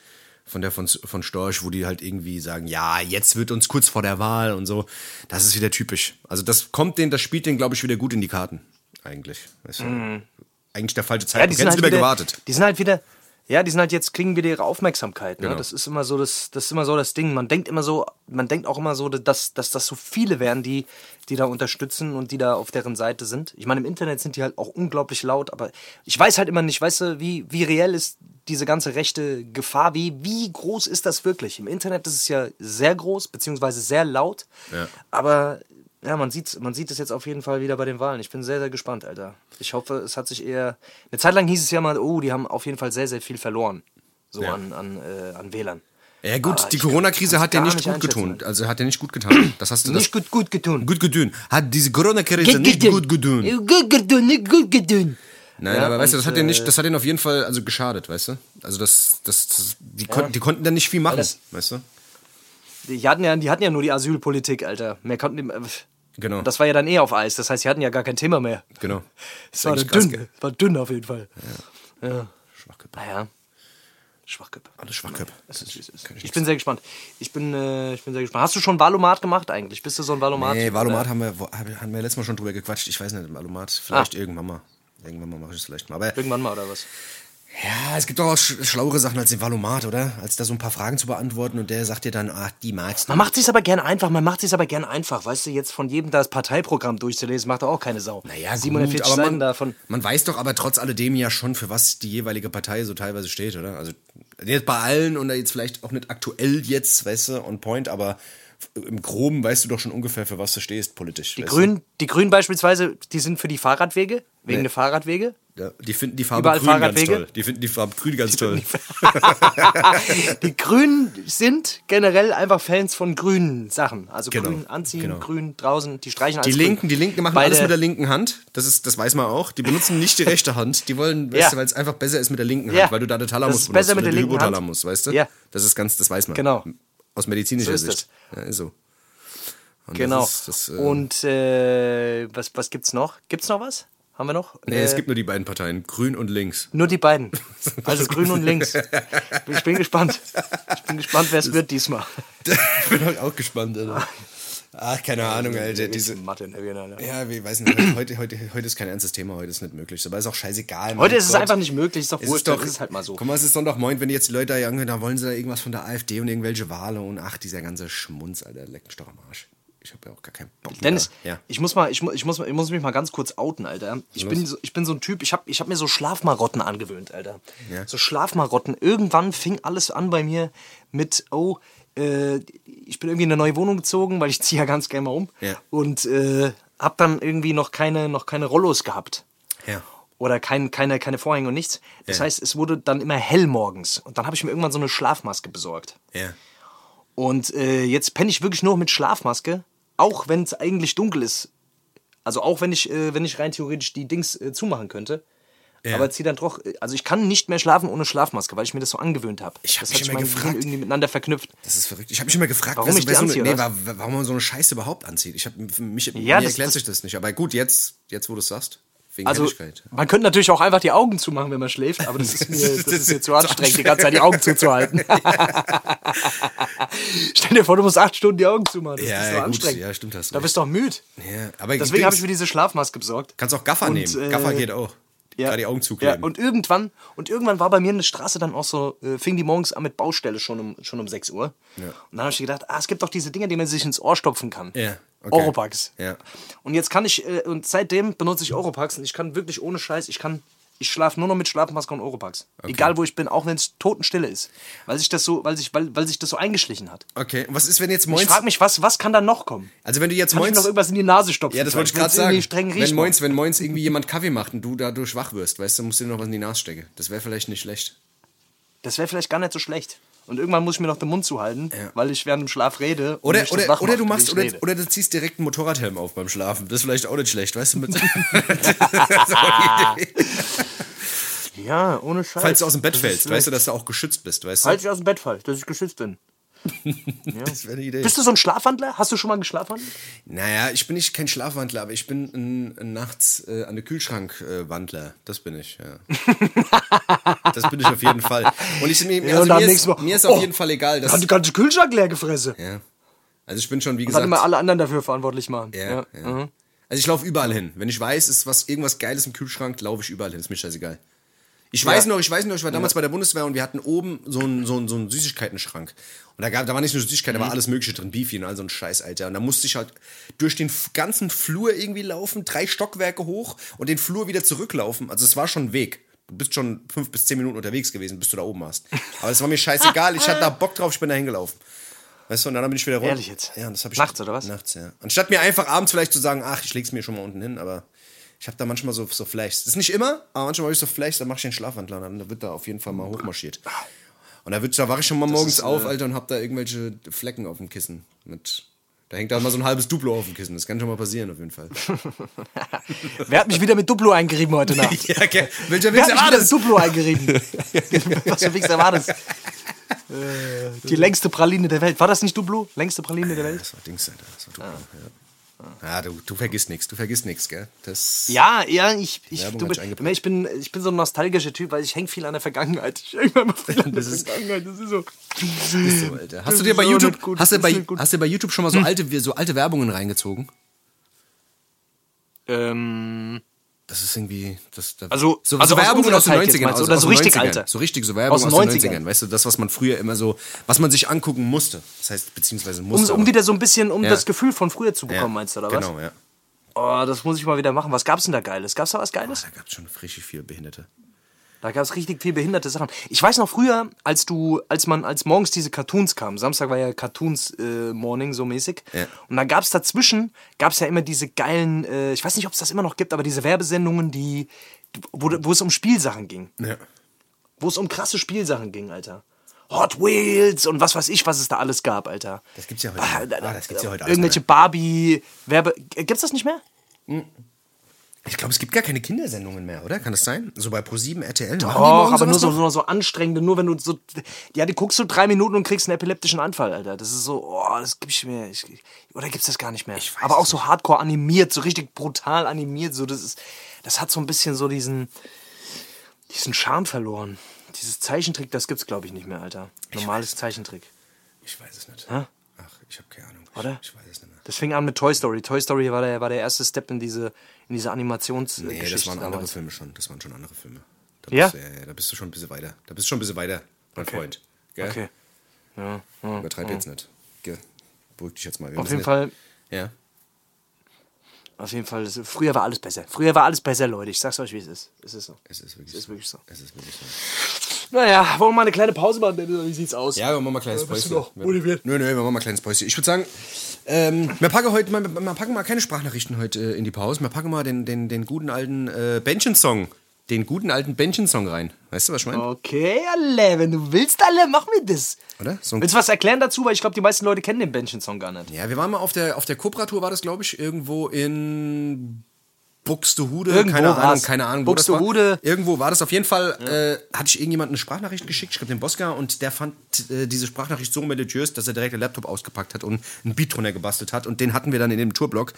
von der von, von Storch, wo die halt irgendwie sagen, ja, jetzt wird uns kurz vor der Wahl und so. Das ist wieder typisch. Also das kommt den, das spielt den, glaube ich, wieder gut in die Karten. Eigentlich. Weißt du? Eigentlich der falsche. Ja, Zeitpunkt. die Ja, sind, halt lieber wieder, gewartet. die sind halt wieder, ja, die sind halt jetzt, kriegen wieder ihre Aufmerksamkeit. Ne? Genau. Das ist immer so das, das ist immer so das Ding. Man denkt immer so, man denkt auch immer so, dass, dass das so viele wären, die, die da unterstützen und die da auf deren Seite sind. Ich meine, im Internet sind die halt auch unglaublich laut, aber ich weiß halt immer nicht, weißt du, wie, wie reell ist diese ganze rechte Gefahr, wie, wie groß ist das wirklich? Im Internet ist es ja sehr groß, beziehungsweise sehr laut, Ja. aber ja, man sieht man sieht es jetzt auf jeden Fall wieder bei den Wahlen. Ich bin sehr, sehr gespannt, Alter. Ich hoffe, es hat sich eher. Eine Zeit lang hieß es ja mal, oh, die haben auf jeden Fall sehr, sehr viel verloren. So Ja. an, an, äh, an Wählern. Ja gut, Aber die Corona-Krise hat dir gar nicht nicht gut getan. Also hat dir nicht gut getan. Das hast du Nicht gut, gut getan. gut getan. Hat diese Corona-Krise nicht gut getan. Gut getan, nicht gut getan. Nein, Ja, aber weißt du, das hat denen äh, nicht, das hat denen auf jeden Fall also geschadet, weißt du? Also das, das, das die, konnten, die konnten dann nicht viel machen, das- weißt du? Die hatten, ja, die hatten ja nur die Asylpolitik, Alter. Mehr konnten die, äh, Genau. Das war ja dann eh auf Eis. Das heißt, sie hatten ja gar kein Thema mehr. genau. Es war dünn. gell? War dünn auf jeden Fall. Ja. Schwachköpfe. Naja. Schwachköpfe. Alles Schwachköpfe. Ich bin sehr gespannt. Ich bin, äh, ich bin sehr gespannt. Hast du schon Valomat gemacht eigentlich? Bist du so ein Valomat? Nee, Valomat haben wir, haben wir letztes Mal schon drüber gequatscht. Ich weiß nicht, Valomat. Vielleicht Ah. irgendwann mal. Irgendwann mal mache ich es vielleicht mal. Aber Irgendwann mal oder was? Ja, es gibt doch auch sch schlauere Sachen als den Valomat, oder? Als da so ein paar Fragen zu beantworten und der sagt dir dann, ach, die magst du. Man macht sich's aber gern einfach. Man macht sich's aber gern einfach. Weißt du, jetzt von jedem das Parteiprogramm durchzulesen, macht doch auch keine Sau. Naja, 740 gut, aber Seiten man, davon. man weiß doch aber trotz alledem ja schon, für was die jeweilige Partei so teilweise steht, oder? Also jetzt bei allen und jetzt vielleicht auch nicht aktuell jetzt, weißt du, on point, aber im Groben weißt du doch schon ungefähr, für was du stehst politisch. Die Grünen, die Grünen beispielsweise, die sind für die Fahrradwege, wegen Nee. der Fahrradwege. Ja, die finden die Farbe Überall grün ganz toll. Die finden die Farbe grün ganz toll. Die [laughs] Grünen sind generell einfach Fans von grünen Sachen. Also Genau, grün anziehen, genau. grün draußen, die streichen Die alles Linken, grün. die Linken machen Beide- alles mit der linken Hand. Das ist, das weiß man auch. Die benutzen nicht die [laughs] rechte Hand. Die wollen, weißt Ja. du, weil es einfach besser ist mit der linken Hand, Ja. weil du da den Das Thalamus ist besser mit der linken Hand. Weißt du? Ja. Das ist ganz, das weiß man. Genau. Aus medizinischer So Sicht. Ja, so. Und Genau. Das ist, das, äh, Und äh, was, was gibt's noch? Gibt's noch was? Haben wir noch? nee, äh, es gibt nur die beiden Parteien, Grün und Links. nur die beiden. [laughs] Also grün und links. Ich bin gespannt. Ich bin gespannt, wer es wird diesmal. [laughs] ich bin halt auch gespannt, Alter. Ach, keine Ahnung, Alter. Diese, Mathe, ne, ja, wir weiß nicht, heute, heute, heute ist kein ernstes Thema, heute ist nicht möglich. Aber ist auch scheißegal. Heute ist es einfach nicht möglich, ist doch Es wurscht, ist doch, ist halt mal so. Guck mal, es ist Sonntagmorgen, wenn jetzt die Leute da jagen, da wollen sie da irgendwas von der AfD und irgendwelche Wahlen und ach, dieser ganze Schmunz, Alter, leck mich doch am Arsch. Ich habe ja auch gar keinen Bock mehr. Dennis, ja. ich, muss mal, ich, ich, muss, ich muss mich mal ganz kurz outen, Alter. Ich bin, so, ich bin so ein Typ, ich habe ich hab mir so Schlafmarotten angewöhnt, Alter. Ja. So Schlafmarotten. Irgendwann fing alles an bei mir mit, oh, äh, ich bin irgendwie in eine neue Wohnung gezogen, weil ich ziehe ja ganz gerne mal um. Ja. Und äh, hab dann irgendwie noch keine, noch keine Rollos gehabt. Ja. Oder kein, keine, keine Vorhänge und nichts. Das Ja. heißt, es wurde dann immer hell morgens. Und dann habe ich mir irgendwann so eine Schlafmaske besorgt. Ja. Und äh, jetzt penne ich wirklich nur mit Schlafmaske, auch wenn es eigentlich dunkel ist. Also auch wenn ich, äh, wenn ich rein theoretisch die Dings äh, zumachen könnte. Ja. Aber zieh dann doch, also ich kann nicht mehr schlafen ohne Schlafmaske, weil ich mir das so angewöhnt habe. Ich hab das mich hat immer mein Gehirn gefragt- irgendwie miteinander verknüpft. Das ist verrückt. Ich habe mich immer gefragt, Warum ich die wer so, anziehe, nee, warum man so eine Scheiße überhaupt anzieht. Ich habe mich, Ja, mir das- erklärt das- sich das nicht. Aber gut, jetzt, jetzt wo du es sagst, wegen Also Helligkeit. man könnte natürlich auch einfach die Augen zumachen, wenn man schläft, aber das ist mir, das ist mir zu anstrengend, die ganze Zeit die Augen zuzuhalten. [laughs] Stell dir vor, du musst acht Stunden die Augen zumachen. Das Ja, ist so ja, gut. anstrengend. Ja, stimmt, hast Da recht. bist du doch müde. Ja, aber Deswegen habe ich mir diese Schlafmaske besorgt. Kannst auch Gaffer Und, nehmen. äh, Gaffer geht auch. Gerade die Augen zukleben. Ja, und irgendwann, und irgendwann war bei mir eine Straße dann auch so, äh, fing die morgens an mit Baustelle schon um, schon um 6 Uhr. Ja. Und dann habe ich gedacht, ah, es gibt doch diese Dinge, die man sich ins Ohr stopfen kann. Ja, okay. Oropax. Ja. Und jetzt kann ich, äh, und seitdem benutze ich Oropax und ich kann wirklich ohne Scheiß, ich kann, ich schlafe nur noch mit Schlafmaske und Oropax. Egal wo ich bin, auch wenn es totenstille ist. Weil sich das so, weil sich, weil, weil sich das so eingeschlichen hat. okay, und was ist, wenn jetzt Ich moins... frage mich, was, was kann da noch kommen? Also wenn du jetzt Kann ich mir noch moins... irgendwas in die Nase stopfen? Ja, das wollte ich gerade sagen. Wenn moins, wenn moins irgendwie jemand Kaffee macht und du dadurch wach wirst, weißt du, musst du dir noch was in die Nase stecken. Das wäre vielleicht nicht schlecht. Das wäre vielleicht gar nicht so schlecht. Und irgendwann muss ich mir noch den Mund zuhalten, Ja. weil ich während dem Schlaf rede. Oder, oder, oder macht, du machst, oder, oder du ziehst direkt einen Motorradhelm auf beim Schlafen. Das ist vielleicht auch nicht schlecht, weißt du? Mit. [laughs] [laughs] Ja, ohne Scheiß. Falls du aus dem Bett Das fällst, weißt du, dass du auch geschützt bist, weißt du? Falls ich aus dem Bett fall, dass ich geschützt bin. Das wäre eine Idee. Bist du so ein Schlafwandler? Hast du schon mal geschlafwandelt? Naja, ich bin nicht kein Schlafwandler, aber ich bin ein, ein nachts äh, an der Kühlschrankwandler. Das bin ich, ja. [laughs] das bin ich auf jeden Fall. Und ich, mir, Ja, also mir, ist, Mal, mir ist auf oh, jeden Fall egal, dass. Hat die ganze Kühlschrank leer gefressen. Ja. Also ich bin schon, wie gesagt. immer alle anderen dafür verantwortlich machen. ja, ja. Also ich laufe überall hin. Wenn ich weiß, ist was, irgendwas Geiles im Kühlschrank, laufe ich überall hin. Ist mir scheißegal. Ich weiß noch, ich weiß noch, ich war damals bei der Bundeswehr und wir hatten oben so einen, so einen, so einen Süßigkeiten-Schrank. Und da, gab, da war nicht nur Süßigkeiten, da war alles Mögliche drin, Beefy und all so ein Scheiß, Alter. Und da musste ich halt durch den ganzen Flur irgendwie laufen, drei Stockwerke hoch und den Flur wieder zurücklaufen. Also es war schon ein Weg. Du bist schon fünf bis zehn Minuten unterwegs gewesen, bis du da oben warst. Aber es war mir scheißegal, ich hatte da Bock drauf, ich bin da hingelaufen. Weißt du, und dann bin ich wieder runter. Ehrlich jetzt? Ja, das hab ich Nachts, oder was? Nachts, ja. Anstatt mir einfach abends vielleicht zu sagen, ach, ich leg's mir schon mal unten hin, aber ich habe da manchmal so, so Flashs. Das ist nicht immer, aber manchmal habe ich so Flashs, dann mache ich den Schlafwandler und dann wird da auf jeden Fall mal hochmarschiert. Und da, wird, da wache ich schon mal morgens ist, auf, äh, Alter, und hab da irgendwelche Flecken auf dem Kissen. Mit, da hängt da mal so ein halbes Duplo auf dem Kissen. Das kann schon mal passieren, auf jeden Fall. [laughs] Wer hat mich wieder mit Duplo eingerieben heute Nacht? [laughs] ja, okay. Welcher Wer hat Witz mich war das? mit Duplo eingerieben? [laughs] Was für Wichser war das? Äh, Die längste Praline der Welt. War das nicht Duplo? Längste Praline der Welt? Das war Dings, Alter. Das war Duplo, ja. Ja, du, du vergisst nichts, du vergisst nichts, gell? Das, Ja, ja, ich, ich, du, eingeprägt. ich, bin, ich bin so ein nostalgischer Typ, weil ich hänge viel an der Vergangenheit. Ich hänge immer viel an [laughs] der Vergangenheit. Das ist so. ist so, Alter. Hast Das du dir bei YouTube, gut, hast du das bei, hast du bei YouTube schon mal so alte, so alte Werbungen reingezogen? Ähm, Das ist irgendwie. Das, das, Also- so, also so aus Werbung unserer aus den Zeit jetzt 90ern. meinst du? aus- Oder aus so richtig 90ern. alte? So richtig, so Werbung Aus aus, den den 90ern. 90ern. Weißt du, das, was man früher immer so, was man sich angucken musste. Das heißt, beziehungsweise um, musste. um aber- wieder so ein bisschen, um Ja. das Gefühl von früher zu bekommen, ja, meinst du, oder Genau, was? ja. Oh, das muss ich mal wieder machen. Was gab's denn da Geiles? Gab's da was Geiles? Da gab es schon richtig viele Behinderte. Da gab es richtig viel behinderte Sachen. Ich weiß noch früher, als du, als man, als morgens diese Cartoons kamen, Samstag war ja Cartoons äh, Morning so mäßig. Ja. Und da gab es dazwischen, gab es ja immer diese geilen, äh, ich weiß nicht, ob es das immer noch gibt, aber diese Werbesendungen, die, wo, wo es um Spielsachen ging. Ja. Wo es um krasse Spielsachen ging, Alter. Hot Wheels und was weiß ich, was es da alles gab, Alter. Das gibt's ja heute. Ah, Ah, das gibt's ja heute Irgendwelche Barbie-Werbe. Gibt's das nicht mehr? Ich glaube, es gibt gar keine Kindersendungen mehr, oder? Kann das sein? So bei Pro7 RTL? Machen die Och, morgen aber nur so, nur so anstrengende, nur wenn du so. Ja, die guckst du drei Minuten und kriegst einen epileptischen Anfall, Alter. Das ist so, oh, das gib ich mir. Ich, oder gibt's das gar nicht mehr? Ich aber auch es so hardcore animiert, so richtig brutal animiert. So, das ist. Das hat so ein bisschen so diesen. diesen Charme verloren. Dieses Zeichentrick, das gibt's, glaube ich, nicht mehr, Alter. Normales Zeichentrick. Ich weiß es nicht. Hä? Ach, Ich habe keine Ahnung. Oder? Ich, ich weiß es nicht mehr. Das fing an mit Toy Story. Toy Story war der, war der erste Step in diese, in diese Animationsgeschichte Nee, das waren andere damals. Filme schon. Das waren schon andere Filme. Da Ja? Bist, du- ja, ja, da bist du schon ein bisschen weiter. Da bist du schon ein bisschen weiter, mein Freund. Gell? Okay. Ja, ja, Übertreib jetzt nicht. Gell? Beruhig dich jetzt mal. Wir Auf jeden Fall, Ja. auf jeden Fall, das- früher war alles besser. Früher war alles besser, Leute. Ich sag's euch, wie es ist. Es ist so. Es ist wirklich Es ist so. wirklich so. Es ist wirklich so. Naja, wollen wir mal eine kleine Pause machen? Wie sieht's aus? Ja, wir machen mal ein kleines bist Päuschen. du noch motiviert? Nö, nö, wir machen mal ein kleines Päuschen. Ich würde sagen, ähm, wir, packen heute mal, wir packen mal keine Sprachnachrichten heute äh, in die Pause. Wir packen mal den, den, den guten alten äh, Bändchen-Song. Den guten alten Bändchen-Song rein. Weißt du, was ich meine? Okay, alle, wenn du willst, alle, mach mir das. Oder? So Willst du was erklären dazu? Weil ich glaube, die meisten Leute kennen den Bändchen-Song gar nicht. Ja, wir waren mal auf der, auf der Cobra-Tour, war das, glaube ich, irgendwo in Buxtehude. Irgendwo keine Ahnung, war's. keine Ahnung. wo das Buxtehude. War. Irgendwo war das. Auf jeden Fall äh, hatte ich irgendjemand eine Sprachnachricht geschickt, ich glaube den Bosca, und der fand äh, diese Sprachnachricht so melodiös, dass er direkt den Laptop ausgepackt hat und einen Beat drunter gebastelt hat. Und den hatten wir dann in dem Tourblock.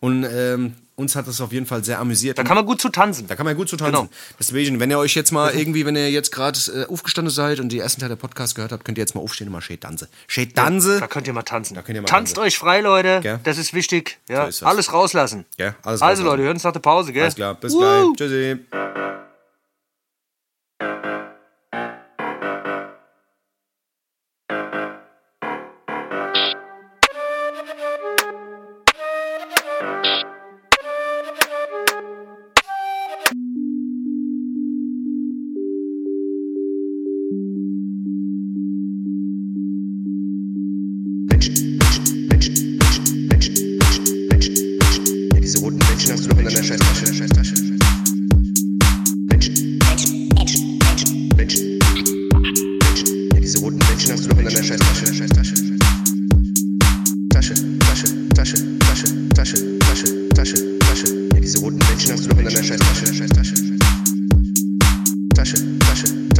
Und ähm, uns hat das auf jeden Fall sehr amüsiert. Da kann man gut zu tanzen. Da kann man ja gut zu tanzen. Genau. Deswegen, wenn ihr euch jetzt mal irgendwie, wenn ihr jetzt gerade äh, aufgestanden seid und die ersten Teil der Podcast gehört habt, könnt ihr jetzt mal aufstehen und mal schön tanzen. Schön tanzen. Da könnt ihr mal tanzen. Da könnt ihr mal Tanzt tanzen. euch frei, Leute. Gell? Das ist wichtig. Ja, So ist alles rauslassen. Gell? Alles also, rauslassen. Leute, wir hören uns nach der Pause, gell? Alles klar, bis Woo! gleich. Tschüssi.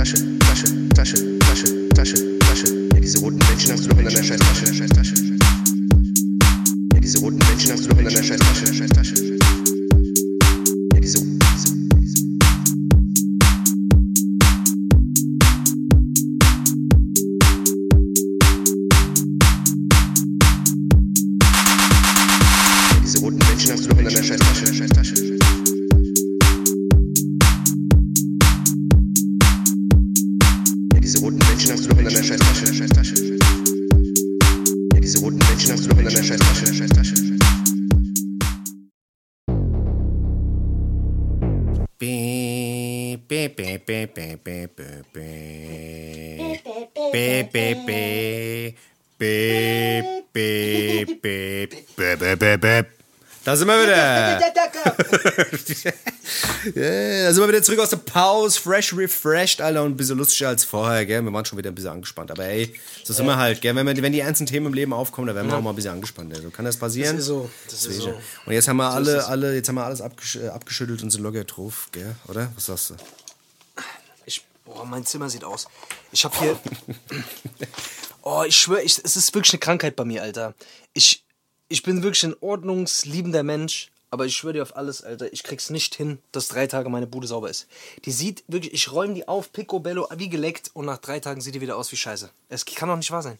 Tasche, Tasche, Tasche, Tasche, Tasche, Tasche, Tasche. Ja, diese roten Bändchen hast du doch in deiner. Scheißtasche. Ja, diese roten Bändchen hast du doch in deiner Scheißtasche, Scheißtasche. Ja, beep, beep, beep, beep, beep, beep, beep. Beep, beep, beep. Beep, beep, beep. Beep, beep, beep, beep. Da sind wir wieder. [laughs] Ja, da sind wir wieder zurück aus der Pause, fresh, refreshed, Alter, und ein bisschen lustiger als vorher, gell? Wir waren schon wieder ein bisschen angespannt, aber ey, so sind wir halt, gell? Wenn, wir, wenn die ernsten Themen im Leben aufkommen, dann werden wir auch mal ein bisschen angespannt. So kann das passieren. Das ist so, das ist Deswegen. so. Und jetzt haben wir ist alle, alle, jetzt haben wir alles abgesch abgeschüttelt und sind locker drauf, gell? Oder? Was sagst du? Boah, mein Zimmer sieht aus. Ich hab hier. [laughs] Oh, ich schwöre, es ist wirklich eine Krankheit bei mir, Alter. Ich, ich bin wirklich ein ordnungsliebender Mensch, aber ich schwöre dir auf alles, Alter. Ich krieg's nicht hin, dass drei Tage meine Bude sauber ist. Die sieht wirklich, ich räume die auf, picobello, wie geleckt, und nach drei Tagen sieht die wieder aus wie Scheiße. Es kann doch nicht wahr sein.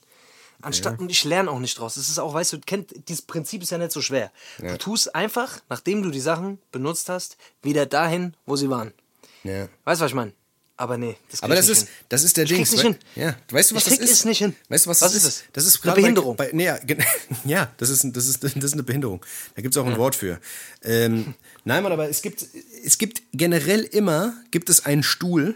Anstatt, und ich lerne auch nicht draus. Das ist auch, weißt du, kennt, dieses Prinzip ist ja nicht so schwer. Du tust einfach, nachdem du die Sachen benutzt hast, wieder dahin, wo sie waren. Ja. Weißt du, was ich meine? Aber nee, das Aber das ist, hin. das ist der Ich krieg's nicht hin. Ja, weißt du, was das ist? nicht hin. Weißt du, was, Was das ist? Das ist Eine Behinderung. Bei, nee, ja, [laughs] ja, das ist, das, ist, das ist eine Behinderung. Da gibt es auch ein Wort für. Ähm, nein, Mann, aber es gibt, es gibt generell immer, gibt es einen Stuhl,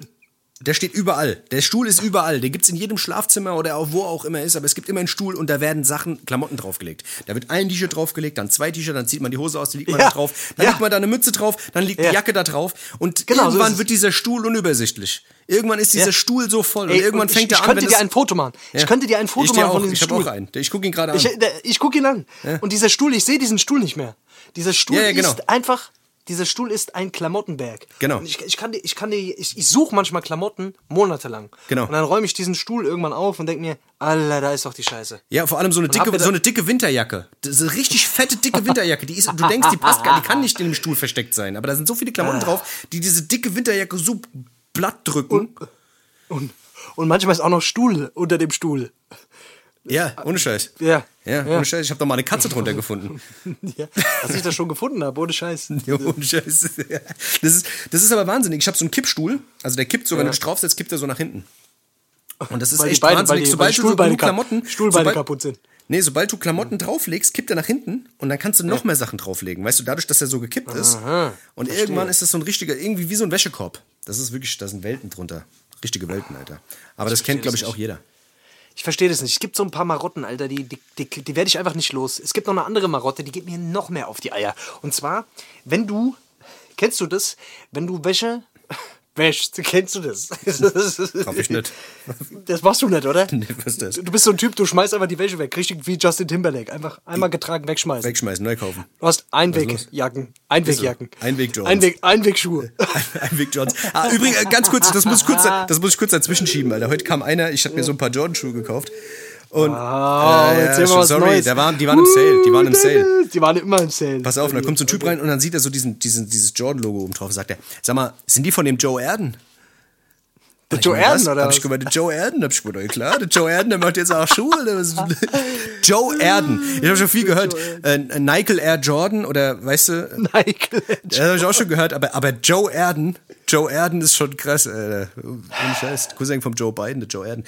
der steht überall. Der Stuhl ist überall. Den gibt es in jedem Schlafzimmer oder auch wo auch immer ist, aber es gibt immer einen Stuhl und da werden Sachen, Klamotten draufgelegt. Da wird ein T-Shirt draufgelegt, dann zwei T-Shirt, dann zieht man die Hose aus, dann liegt man Ja. da drauf, dann Ja. liegt man da eine Mütze drauf, dann liegt Ja. die Jacke da drauf und Genau, so irgendwann es. wird dieser Stuhl unübersichtlich. Irgendwann ist dieser. Stuhl so voll Ey, und irgendwann und fängt ich, er ich an, könnte wenn dir ein Foto machen. Ich könnte dir ein Foto ich machen von auch. diesem Ich Stuhl. auch einen. Ich gucke ihn gerade an. Ich, ich gucke ihn an. Und dieser Stuhl, ich sehe diesen Stuhl nicht mehr. Dieser Stuhl genau. ist einfach, dieser Stuhl ist ein Klamottenberg. Genau. Und ich, ich kann dir, ich kann dir, ich, ich suche manchmal Klamotten monatelang. Genau. Und dann räume ich diesen Stuhl irgendwann auf und denke mir, Alter, da ist doch die Scheiße. Ja, vor allem so eine hab dicke, so eine dicke Winterjacke. Das ist eine richtig fette, dicke Winterjacke. Die ist, du denkst, die passt gar, die kann nicht in dem Stuhl versteckt sein. Aber da sind so viele Ah. Klamotten drauf, die diese dicke Winterjacke so blatt drücken. Und, und manchmal ist auch noch Stuhl unter dem Stuhl. Ja, ohne Scheiß. Ja. Ja, ohne Scheiß. Ich habe doch mal eine Katze drunter gefunden. [laughs] ja. Dass ich das schon gefunden habe, ohne Scheiß. [laughs] Ja, ohne Scheiß. [laughs] Das ist, das ist aber wahnsinnig. Ich habe so einen Kippstuhl. Also der kippt so, wenn Ja. du dich draufsetzt, kippt er so nach hinten. Und das ist Weil echt Beine- wahnsinnig. weil die- sobald die du so Klamotten... Stuhlbeine sobald, kaputt sind. Nee, sobald du Klamotten drauflegst, kippt er nach hinten und dann kannst du noch mehr Sachen drauflegen. Weißt du, dadurch, dass er so gekippt ist. und irgendwann ist das so ein richtiger, irgendwie wie so ein Wäschekorb. Das ist wirklich, da sind Welten drunter. Richtige Welten, Alter. Aber das kennt, glaube ich, auch jeder. Ich verstehe das nicht. Es gibt so ein paar Marotten, Alter, die, die, die, die werde ich einfach nicht los. Es gibt noch eine andere Marotte, die geht mir noch mehr auf die Eier. Und zwar, wenn du, kennst du das, wenn du Wäsche wäschst, [laughs] kennst du das? [laughs] Hab ich nicht. [laughs] Das machst du nicht, oder? Nee, was ist das? Du bist so ein Typ, du schmeißt einfach die Wäsche weg, richtig wie Justin Timberlake. Einfach einmal getragen wegschmeißen. Wegschmeißen, neu kaufen. Du hast Einwegjacken, Einwegjacken. Einweg-Jones. Einweg, Einwegschuhe. Einweg Jordans. Ah, übrigens, ganz kurz, das muss ich kurz, das muss ich kurz dazwischen schieben, Alter. Heute kam einer, ich habe mir so ein paar Jordan-Schuhe gekauft. Und, Ah, äh, mal schon, sorry, Neues. der war, die waren im Sale, die waren im Sale. Die waren immer im Sale. Pass auf, da kommt so ein Typ rein und dann sieht er so diesen, diesen, dieses Jordan-Logo oben drauf sagt er, sag mal, sind die von dem Joe Erden? Der Joe Erden, oder? Hab ich gemeint, der Joe Erden, hab ich gemeint, ja klar, der Joe Erden, der macht jetzt auch Schuhe. [laughs] Joe Erden. Ich habe schon viel gehört. Äh, Nike Air Jordan oder, weißt du, [laughs] Nike. das habe ich auch schon gehört, aber, aber Joe Erden, Joe Erden ist schon krass. Ohne Scheiß. Cousin vom Joe Biden, der Joe Erden.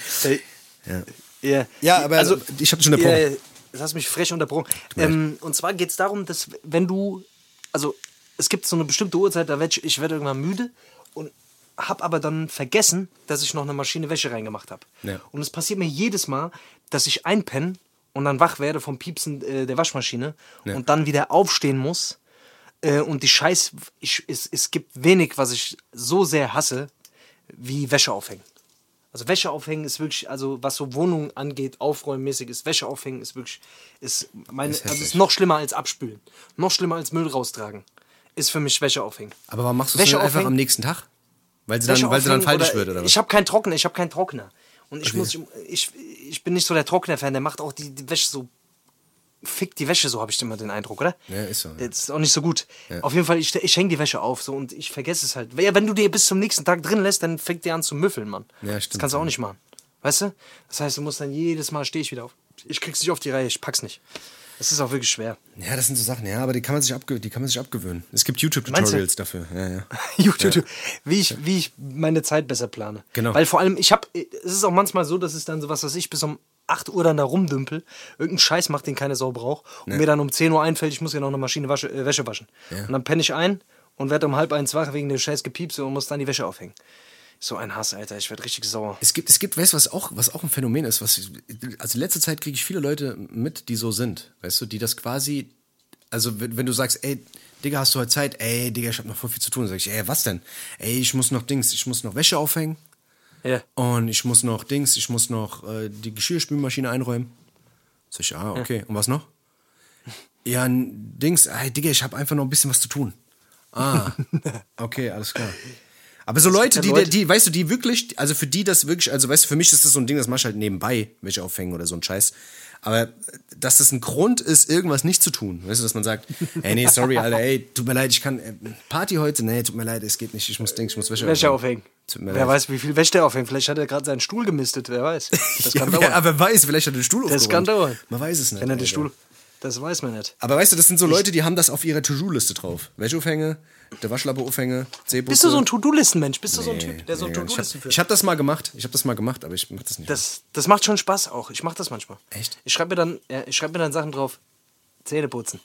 Ja. Ja, aber also, ich habe schon unterbrochen. Ja, das hast mich frech unterbrochen. Ähm, und zwar geht es darum, dass wenn du, also es gibt so eine bestimmte Uhrzeit, da werd ich, ich werde irgendwann müde und habe aber dann vergessen, dass ich noch eine Maschine Wäsche reingemacht habe. Ja. Und es passiert mir jedes Mal, dass ich einpenne und dann wach werde vom Piepsen äh, der Waschmaschine Ja. und dann wieder aufstehen muss. Äh, und die Scheiß, ich, es, es gibt wenig, was ich so sehr hasse, wie Wäsche aufhängen. Also Wäsche aufhängen ist wirklich, also was so Wohnungen angeht, aufräummäßig ist, Wäsche aufhängen ist wirklich, ist meine, Ist also ist noch schlimmer als abspülen. Noch schlimmer als Müll raustragen. Ist für mich Wäsche aufhängen. Aber warum machst du es nicht einfach am nächsten Tag? Weil sie dann, weil sie dann faltig wird, oder was? Ich habe keinen Trockner, ich habe keinen Trockner. Und ich muss, ich, ich bin nicht so der Trockner-Fan, der macht auch die, die Wäsche so, fickt die Wäsche so, habe ich immer den Eindruck, oder? Ja, ist so, ja. Das ist auch nicht so gut. Auf jeden Fall, ich, ich hänge die Wäsche auf so und ich vergesse es halt. Ja, wenn du die bis zum nächsten Tag drin lässt, dann fängt die an zu müffeln, Mann. Ja, Das stimmt, kannst du auch ja. nicht machen. Weißt du? Das heißt, du musst dann jedes Mal stehe ich wieder auf. Ich krieg's nicht auf die Reihe, ich pack's nicht. Das ist auch wirklich schwer. Ja, das sind so Sachen, ja, aber die kann man sich, abge die kann man sich abgewöhnen. Es gibt? YouTube-Tutorials dafür. Ja, ja. [laughs] YouTube, wie, ich, wie ich meine Zeit besser plane. Genau. Weil vor allem, ich habe, es ist auch manchmal so, dass es dann so was, was ich bis um 8 Uhr dann da rumdümpel, irgendeinen Scheiß macht, den keine Sau braucht, und mir dann um 10 Uhr einfällt, ich muss ja noch eine Maschine wasche, äh, Wäsche waschen. Und dann penne ich ein und werde um halb eins wach wegen der scheiß Gepiepse und muss dann die Wäsche aufhängen. So ein Hass, Alter, ich werde richtig sauer. Es gibt, es gibt, weißt du, was auch, was auch ein Phänomen ist, was, also in letzter Zeit kriege ich viele Leute mit, die so sind, weißt du, die das quasi, also wenn, wenn du sagst, ey, Digga, hast du heute Zeit? Ey, Digga, ich habe noch voll viel zu tun. Dann sag ich, ey, was denn? Ey, ich muss noch Dings, ich muss noch Wäsche aufhängen Ja. und ich muss noch Dings, ich muss noch äh, die Geschirrspülmaschine einräumen. Sag ich, ah, okay. Und was noch? Ja, Dings, ey, Digga, ich habe einfach noch ein bisschen was zu tun. Ah, [laughs] okay, alles klar. Aber so Leute, die, Leute- die, weißt du, die wirklich, also für die das wirklich, also weißt du, für mich ist das so ein Ding, das mach ich halt nebenbei, welche aufhängen oder so ein Scheiß. Aber dass das ein Grund ist, irgendwas nicht zu tun, weißt du, dass man sagt, [laughs] ey, nee, sorry, Alter, ey, tut mir leid, ich kann, äh, Party heute, nee, tut mir leid, es geht nicht, ich muss Dings, ich muss Wäsche, Wäsche aufhängen. Wer leid. weiß, wie viel Wäsche der aufhängt. Vielleicht hat er gerade seinen Stuhl gemistet, wer weiß. [laughs] Das kann ja, dauern. aber wer weiß, vielleicht hat er den Stuhl das kann dauern. Man weiß es nicht. Wenn er den. Stuhl, das weiß man nicht. Aber weißt du, das sind so Leute, die haben das auf ihrer To-Do-Liste drauf. Wäscheaufhänge, der Waschlappe-Aufhänge. Bist du so ein To-Do-Listen-Mensch? Bist du so ein Nee, Typ, der so nee, ich To-Do-Listen führt? ich hab das mal gemacht. Ich habe das mal gemacht, aber ich mach das nicht. Das, das macht schon Spaß auch. Ich mache das manchmal. Echt? Ich schreibe mir, dann- ja, ich schreib mir dann Sachen drauf. Zähne putzen.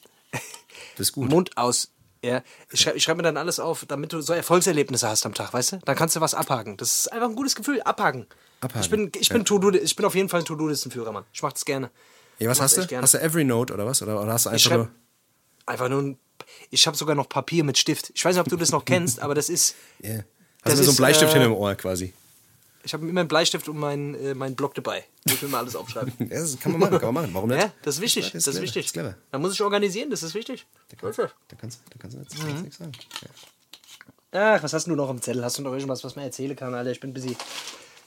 Das ist gut. Mund aus. Ja, ich schreibe schreib mir dann alles auf, damit du so Erfolgserlebnisse hast am Tag, weißt du? Dann kannst du was abhaken. Das ist einfach ein gutes Gefühl. Abhaken. Abhaken, Ich bin, ich bin, To-Do, ich bin auf jeden Fall ein To-Do-Listenführer, Mann. Ich mach das gerne. Ja, was hast du? gerne. Hast du Evernote oder was? Oder, oder hast du einfach nur. einfach nur ein, Ich habe sogar noch Papier mit Stift. Ich weiß nicht, ob du das noch kennst, [laughs] aber das ist. Yeah. Das Hast du so ein ist, Bleistift äh, hinter dem Ohr quasi? Ich habe immer einen Bleistift und meinen äh, meinen Block dabei. Wo ich mir mal alles aufschreiben. [laughs] Ja, das kann man machen, kann man machen. Warum nicht? Ja, das ist wichtig. Das Das ist wichtig. das ist clever. Da muss ich organisieren, das ist wichtig. Da kannst, da kannst, da kannst du jetzt, Mhm. nichts sagen. Ja. Ach, was hast du noch im Zettel? Hast du noch irgendwas, was man erzählen kann, Alter? Ich bin busy.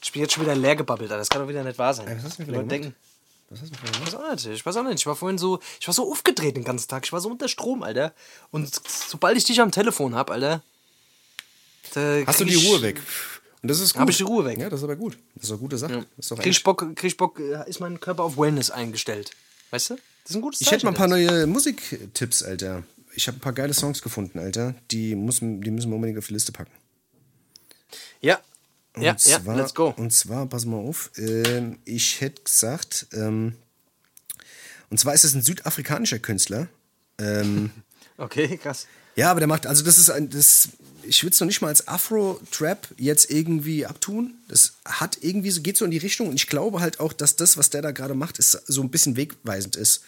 Ich bin jetzt schon wieder leer gebabbelt, Alter. Das kann doch wieder nicht wahr sein. Ey, was hast du gemacht? denken, Was hast du für ich eine weiß auch nicht. Ich weiß auch nicht. Ich war vorhin so, ich war so aufgedreht den ganzen Tag. Ich war so unter Strom, Alter. Und sobald ich dich am Telefon hab, Alter. Hast du die ich- Ruhe weg? Und das ist gut. Hab ich die Ruhe weg. Ja, das ist aber gut. Das ist eine gute Sache. Das ist doch Krieg Bock, krieg Bock, äh, ist mein Körper auf Wellness eingestellt. Weißt du? Das ist ein gutes Ich hätte mal ein paar Zeichen, neue Musiktipps, Alter. Ich habe ein paar geile Songs gefunden, Alter. Die, muss, die müssen wir unbedingt auf die Liste packen. Ja. Und Ja, ja, zwar, let's go. Und zwar, pass mal auf, ähm, ich hätte gesagt, ähm, und zwar ist es ein südafrikanischer Künstler. Ähm, [laughs] Okay, krass. Ja, aber der macht, also das ist ein, das, ich würde es noch nicht mal als Afro-Trap jetzt irgendwie abtun. Das hat irgendwie so, geht so in die Richtung und ich glaube halt auch, dass das, was der da gerade macht, ist so ein bisschen wegweisend ist.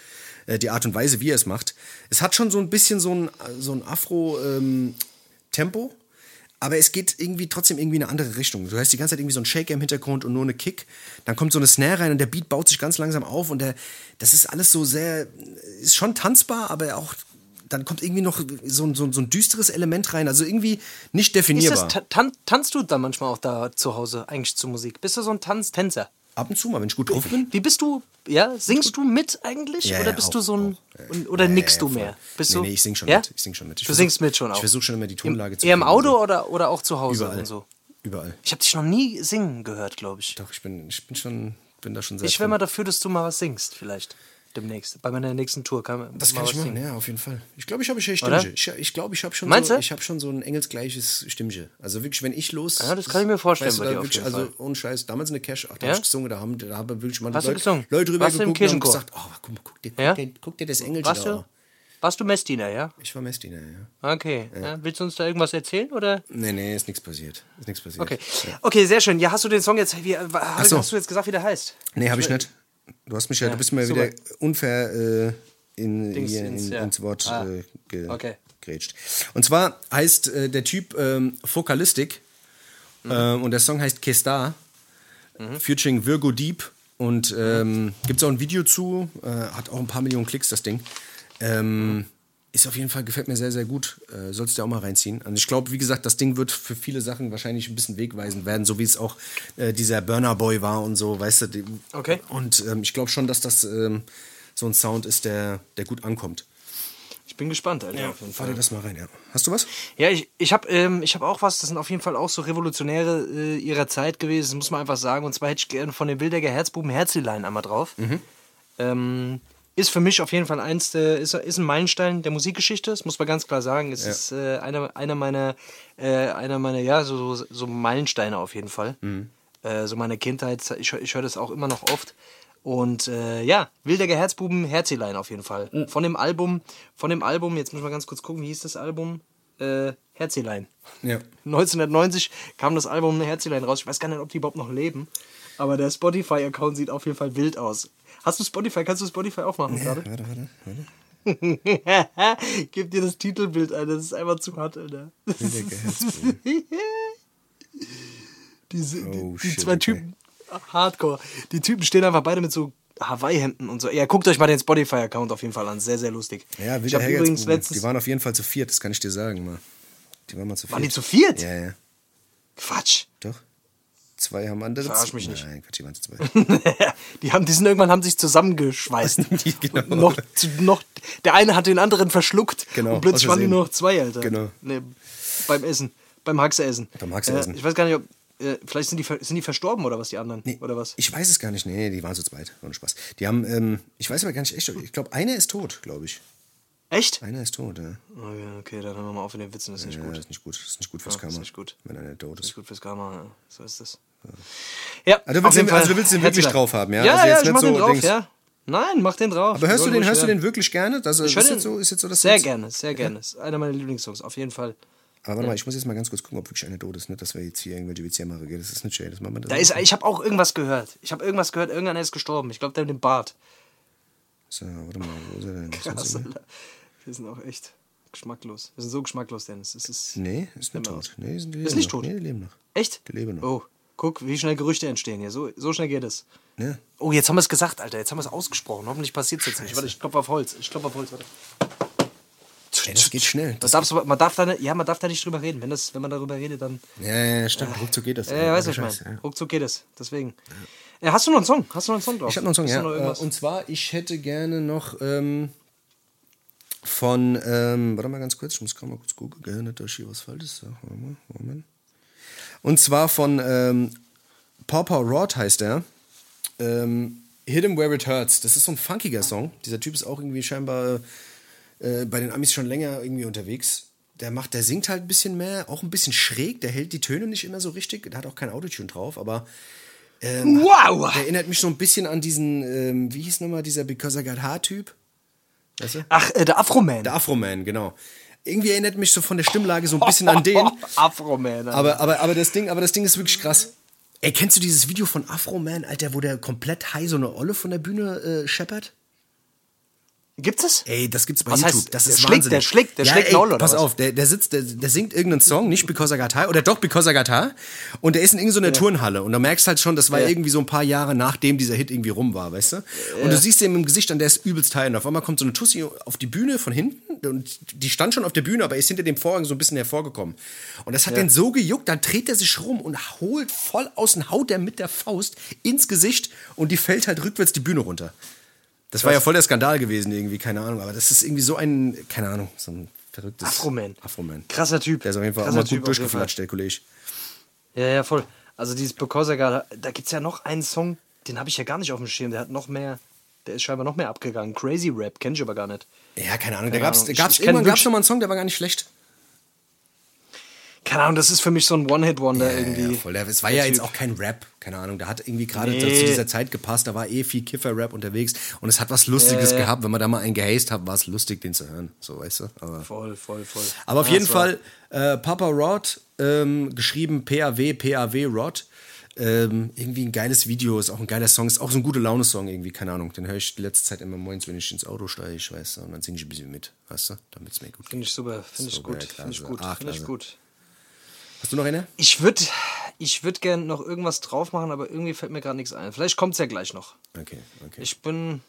Äh, die Art und Weise, wie er es macht. Es hat schon so ein bisschen so ein, so ein Afro-Tempo. aber es geht irgendwie trotzdem irgendwie in eine andere Richtung. Du hörst die ganze Zeit irgendwie so ein Shaker im Hintergrund und nur eine Kick. Dann kommt so eine Snare rein und der Beat baut sich ganz langsam auf und der, das ist alles so sehr, ist schon tanzbar, aber auch, dann kommt irgendwie noch so, ein- so, ein- so ein düsteres Element rein. Also irgendwie nicht Ist definierbar. das, ta- tan tanzt du dann manchmal auch da zu Hause eigentlich zur Musik? Bist du so ein Tanztänzer? Ab und zu mal, wenn ich gut drauf bin. Wie bist du? Ja, singst du mit eigentlich? Ja, oder ja, bist auch, du so ein. auch. Oder nickst du mehr? Bist nee, du, nee, ich sing schon ja? mit. Ich sing schon mit. Ich du versuch- singst mit schon auch. Ich versuche schon immer die Tonlage zu Eher im. Auto oder, oder auch zu Hause Überall. und so? Überall. Ich habe dich noch nie singen gehört, glaube ich. Doch, ich bin, ich bin schon, bin da schon sehr Ich wäre mal dafür, dass du mal was singst, vielleicht. Demnächst. Bei meiner nächsten Tour kann man Das kann ich machen, singen. ja, auf jeden Fall. Ich glaube, ich habe ein Oder? Stimmchen. Ich, ich glaube, ich habe schon, Meinst so, du? ich hab schon so ein engelsgleiches Stimmchen. Also wirklich, wenn ich los. Ja, das kann ich mir vorstellen weißt du, bei dir auf wirklich, jeden also ohne Scheiß, damals in der Cash, ach, da Ja? hab ich gesungen, da haben, da haben wirklich du Leute, gesungen? Leute drüber Warst geguckt und gesagt, oh, guck, mal, guck, dir, Ja? guck, dir, guck dir das Engelchen Warst da du? an. Warst du Messdiener, ja? Ich war Messdiener, ja. Okay. Ja. Willst du uns da irgendwas erzählen? Oder? Nee, nee, ist nichts passiert. Ist nichts passiert. Okay. Okay, sehr schön. Ja, hast du den Song jetzt. Wie, äh, hast so. du jetzt gesagt, wie der heißt? Nee, habe ich nicht. Du hast mich ja, du bist mir super. wieder unfair äh, in, Dings hier, ins- in, ja. ins Wort Ah, äh, ge okay. grätscht. Und zwar heißt äh, der Typ ähm, Fokalistik Mhm. und der Song heißt Kestar, featuring Virgo Deep und ähm, gibt es auch ein Video zu, äh, hat auch ein paar Millionen Klicks, das Ding. Ähm, ist auf jeden Fall, gefällt mir sehr, sehr gut. Äh, sollst du auch mal reinziehen. Und ich glaube, wie gesagt, das Ding wird für viele Sachen wahrscheinlich ein bisschen wegweisend werden, so wie es auch äh, dieser Burner Boy war und so, weißt du. Die, Okay. Und ähm, ich glaube schon, dass das ähm, so ein Sound ist, der, der gut ankommt. Ich bin gespannt, Alter, auf jeden Fahr Fall. dir das mal rein, ja. Hast du was? Ja, ich, ich habe ähm, ich hab auch was, das sind auf jeden Fall auch so Revolutionäre äh, ihrer Zeit gewesen, das muss man einfach sagen. Und zwar hätte ich gerne von den Wildecker Herzbuben Herzlilein einmal drauf. Ähm, ist für mich auf jeden Fall eins, der, ist, ist ein Meilenstein der Musikgeschichte, das muss man ganz klar sagen. Es ist äh, einer, einer meiner, äh, einer meiner, ja, so, so, so Meilensteine auf jeden Fall. Äh, so meine Kindheit, ich, ich höre das auch immer noch oft. Und äh, ja, Wildecker Herzbuben, Herzilein auf jeden Fall. Von dem Album, von dem Album, jetzt muss man ganz kurz gucken, wie hieß das Album? Äh, Herzilein. Ja. 1990 kam das Album Herzilein raus. Ich weiß gar nicht, ob die überhaupt noch leben. Aber der Spotify-Account sieht auf jeden Fall wild aus. Hast du Spotify? Kannst du Spotify aufmachen gerade? Warte, warte, warte. [laughs] Gib dir das Titelbild ein, das ist einfach zu hart, Alter. Wildecker Herzbuben. [laughs] Diese, die, Oh, die shit, zwei okay. Typen, Hardcore. Die Typen stehen einfach beide mit so Hawaii-Hemden und so. Ja, guckt euch mal den Spotify-Account auf jeden Fall an. Sehr, sehr lustig. Ja, ich habe übrigens letztens. Die waren auf jeden Fall zu viert, das kann ich dir sagen, mal. Die waren mal zu viert. Waren die zu viert? Ja, ja. Quatsch. Doch. Zwei haben andere. Verarsch mich nicht. Nein, Quatsch, die waren zu zweit. [laughs] die, haben, die sind irgendwann haben sich zusammengeschweißt. [laughs] Genau. Noch, noch, der eine hat den anderen verschluckt. Genau, Und plötzlich waren die nur noch zwei, Alter. Genau. Nee, beim Essen. Beim Haxeessen. Beim Haxeessen. Äh, ich weiß gar nicht, ob. Äh, vielleicht sind die, sind die verstorben oder was, die anderen? Nee, Oder was? Ich weiß es gar nicht. Nee, nee, die waren zu zweit. War nur Spaß. Die haben, ähm, ich weiß aber gar nicht echt. Ich glaube, einer ist tot, glaube ich. Echt? Einer ist tot, ja. Okay, okay, dann hören wir mal auf mit den Witzen, das ist nicht gut. Das ist nicht gut. Das ist nicht gut fürs Ja, das Karma. ist nicht gut. Wenn einer tot Das ist ist. gut fürs Karma, ja. so ist es. Ja, Also du willst den- also du willst den wirklich drauf haben, ja? Ja, Also ja, ich mach den so drauf, Dings- ja. Nein, mach den drauf. Aber hörst du den, hörst du den wirklich gerne? Das, Ich ist, höre jetzt den so, ist jetzt so das sehr jetzt- gerne, sehr gerne. Ist einer meiner Lieblingssongs, auf jeden Fall. Aber warte mal, ich muss jetzt mal ganz kurz gucken, ob wirklich einer tot ist. Nicht, dass wir jetzt hier irgendwelche Witze machen. Das ist nicht schön. Das machen wir Da ist, ich habe auch irgendwas gehört. Ich habe irgendwas gehört, irgendeiner ist gestorben. Ich glaube, der mit dem Bart. So, warte mal, wo ist er denn? Ist Krass, er- Alter. Wir sind auch echt geschmacklos. Wir sind so geschmacklos, Dennis. Es ist Nee, ist nicht tot. Nee, die leben nicht noch. tot? Nee, die leben noch. echt? Die leben noch. Oh, guck, wie schnell Gerüchte entstehen hier. So, so schnell geht es. Ja. Oh, jetzt haben wir es gesagt, Alter. Jetzt haben wir es ausgesprochen. Hoffentlich passiert es jetzt nicht. Warte, ich klopfe auf Holz. Ich klopfe auf Holz, warte. Ey, das geht schnell. Man Das, darf, so- man, darf da nicht, ja, man darf da nicht drüber reden. Wenn, das, wenn man darüber redet, dann. ja, ja, stimmt. Ruckzuck geht das. Ja, ja, weißt du, was ich meine. ja. Ruckzuck geht es. Deswegen. Äh, hast du noch einen Song? Hast du noch einen Song drauf? Ich habe noch einen Song, Hast ja. noch? Äh, Und zwar, ich hätte gerne noch ähm, von, ähm, warte mal ganz kurz, ich muss gerade mal kurz gucken, gerne, dass ich hier was Falsches sage. Warte mal, Moment. Und zwar von ähm, Papa Rod heißt er. Ähm, Hit 'em Where It Hurts. Das ist so ein funkiger Song. Dieser Typ ist auch irgendwie scheinbar äh, bei den Amis schon länger irgendwie unterwegs. Der macht, der singt halt ein bisschen mehr, auch ein bisschen schräg. Der hält die Töne nicht immer so richtig. Der hat auch kein Autotune drauf, aber wow! der erinnert mich so ein bisschen an diesen, ähm, wie hieß nochmal dieser Because I Got Hard-Typ? Weißt du? Ach, äh, der Afro-Man. Der Afro-Man, genau. Irgendwie erinnert mich so von der Stimmlage so ein bisschen an den. [laughs] Afro-Man. Alter. Aber, aber, aber, das Ding, aber das Ding ist wirklich krass. Ey, kennst du dieses Video von Afro-Man, Alter, wo der komplett high so eine Olle von der Bühne äh, scheppert? Gibt's es? Ey, das gibt's bei Was YouTube. heißt, das der ist schlägt- Wahnsinn. der schlägt- der schlägt ey, Olle, oder Pass was? auf, der, der sitzt, der, der singt irgendeinen Song, nicht Because I Got High, oder doch Because I Got High, und der ist in irgendeiner Turnhalle. Und da merkst halt schon, das war Ja. irgendwie so ein paar Jahre nachdem dieser Hit irgendwie rum war, weißt du? Und du siehst ihm im Gesicht an, der ist übelst high. Und auf einmal kommt so eine Tussi auf die Bühne von hinten, und die stand schon auf der Bühne, aber ist hinter dem Vorhang so ein bisschen hervorgekommen. Und das hat den so gejuckt, dann dreht er sich rum und holt voll außen, haut er mit der Faust ins Gesicht und die fällt halt rückwärts die Bühne runter. Das war ja voll der Skandal gewesen, irgendwie, keine Ahnung. Aber das ist irgendwie so ein, keine Ahnung, so ein verrücktes. Afro-Man. Afro-Man. Krasser Typ. Der ist auf jeden Fall auch Krasser mal Typ gut durchgeflatscht, der Kollege. Ja, ja, voll. Also dieses Because I Got, da gibt's ja noch einen Song, den habe ich ja gar nicht auf dem Schirm. Der hat noch mehr, der ist scheinbar noch mehr abgegangen. Crazy Rap, kenn ich aber gar nicht. Ja, keine Ahnung. Da Keine gab's, Ahnung. Ich- gab's ich irgendwann gab's mal einen Song, der war gar nicht schlecht. Keine Ahnung, das ist für mich so ein One-Hit-Wonder irgendwie. Ja, voll. Es war ja jetzt Typ. auch kein Rap, keine Ahnung. Da hat irgendwie gerade Nee. zu dieser Zeit gepasst. Da war eh viel Kiffer-Rap unterwegs und es hat was Lustiges Ja, ja. gehabt. Wenn man da mal einen gehased hat, war es lustig, den zu hören. So, weißt du? Aber, Voll, voll, voll. aber auf Ja, jeden Fall, äh, Papa Rod, ähm, geschrieben P-A-W, P-A-W Rod. Ähm, irgendwie ein geiles Video, ist auch ein geiler Song, ist auch so ein gute Laune-Song irgendwie, keine Ahnung. Den höre ich die letzte Zeit immer morgens, wenn ich ins Auto steige, weißt du, und dann singe ich ein bisschen mit, weißt du, damit es mir gut geht. Finde ich super, finde ich Super, gut, finde ich gut, finde ich gut. Hast du noch eine? Ich würde ich würd gerne noch irgendwas drauf machen, aber irgendwie fällt mir gerade nichts ein. Vielleicht kommt's ja gleich noch. Okay, okay. Ich bin,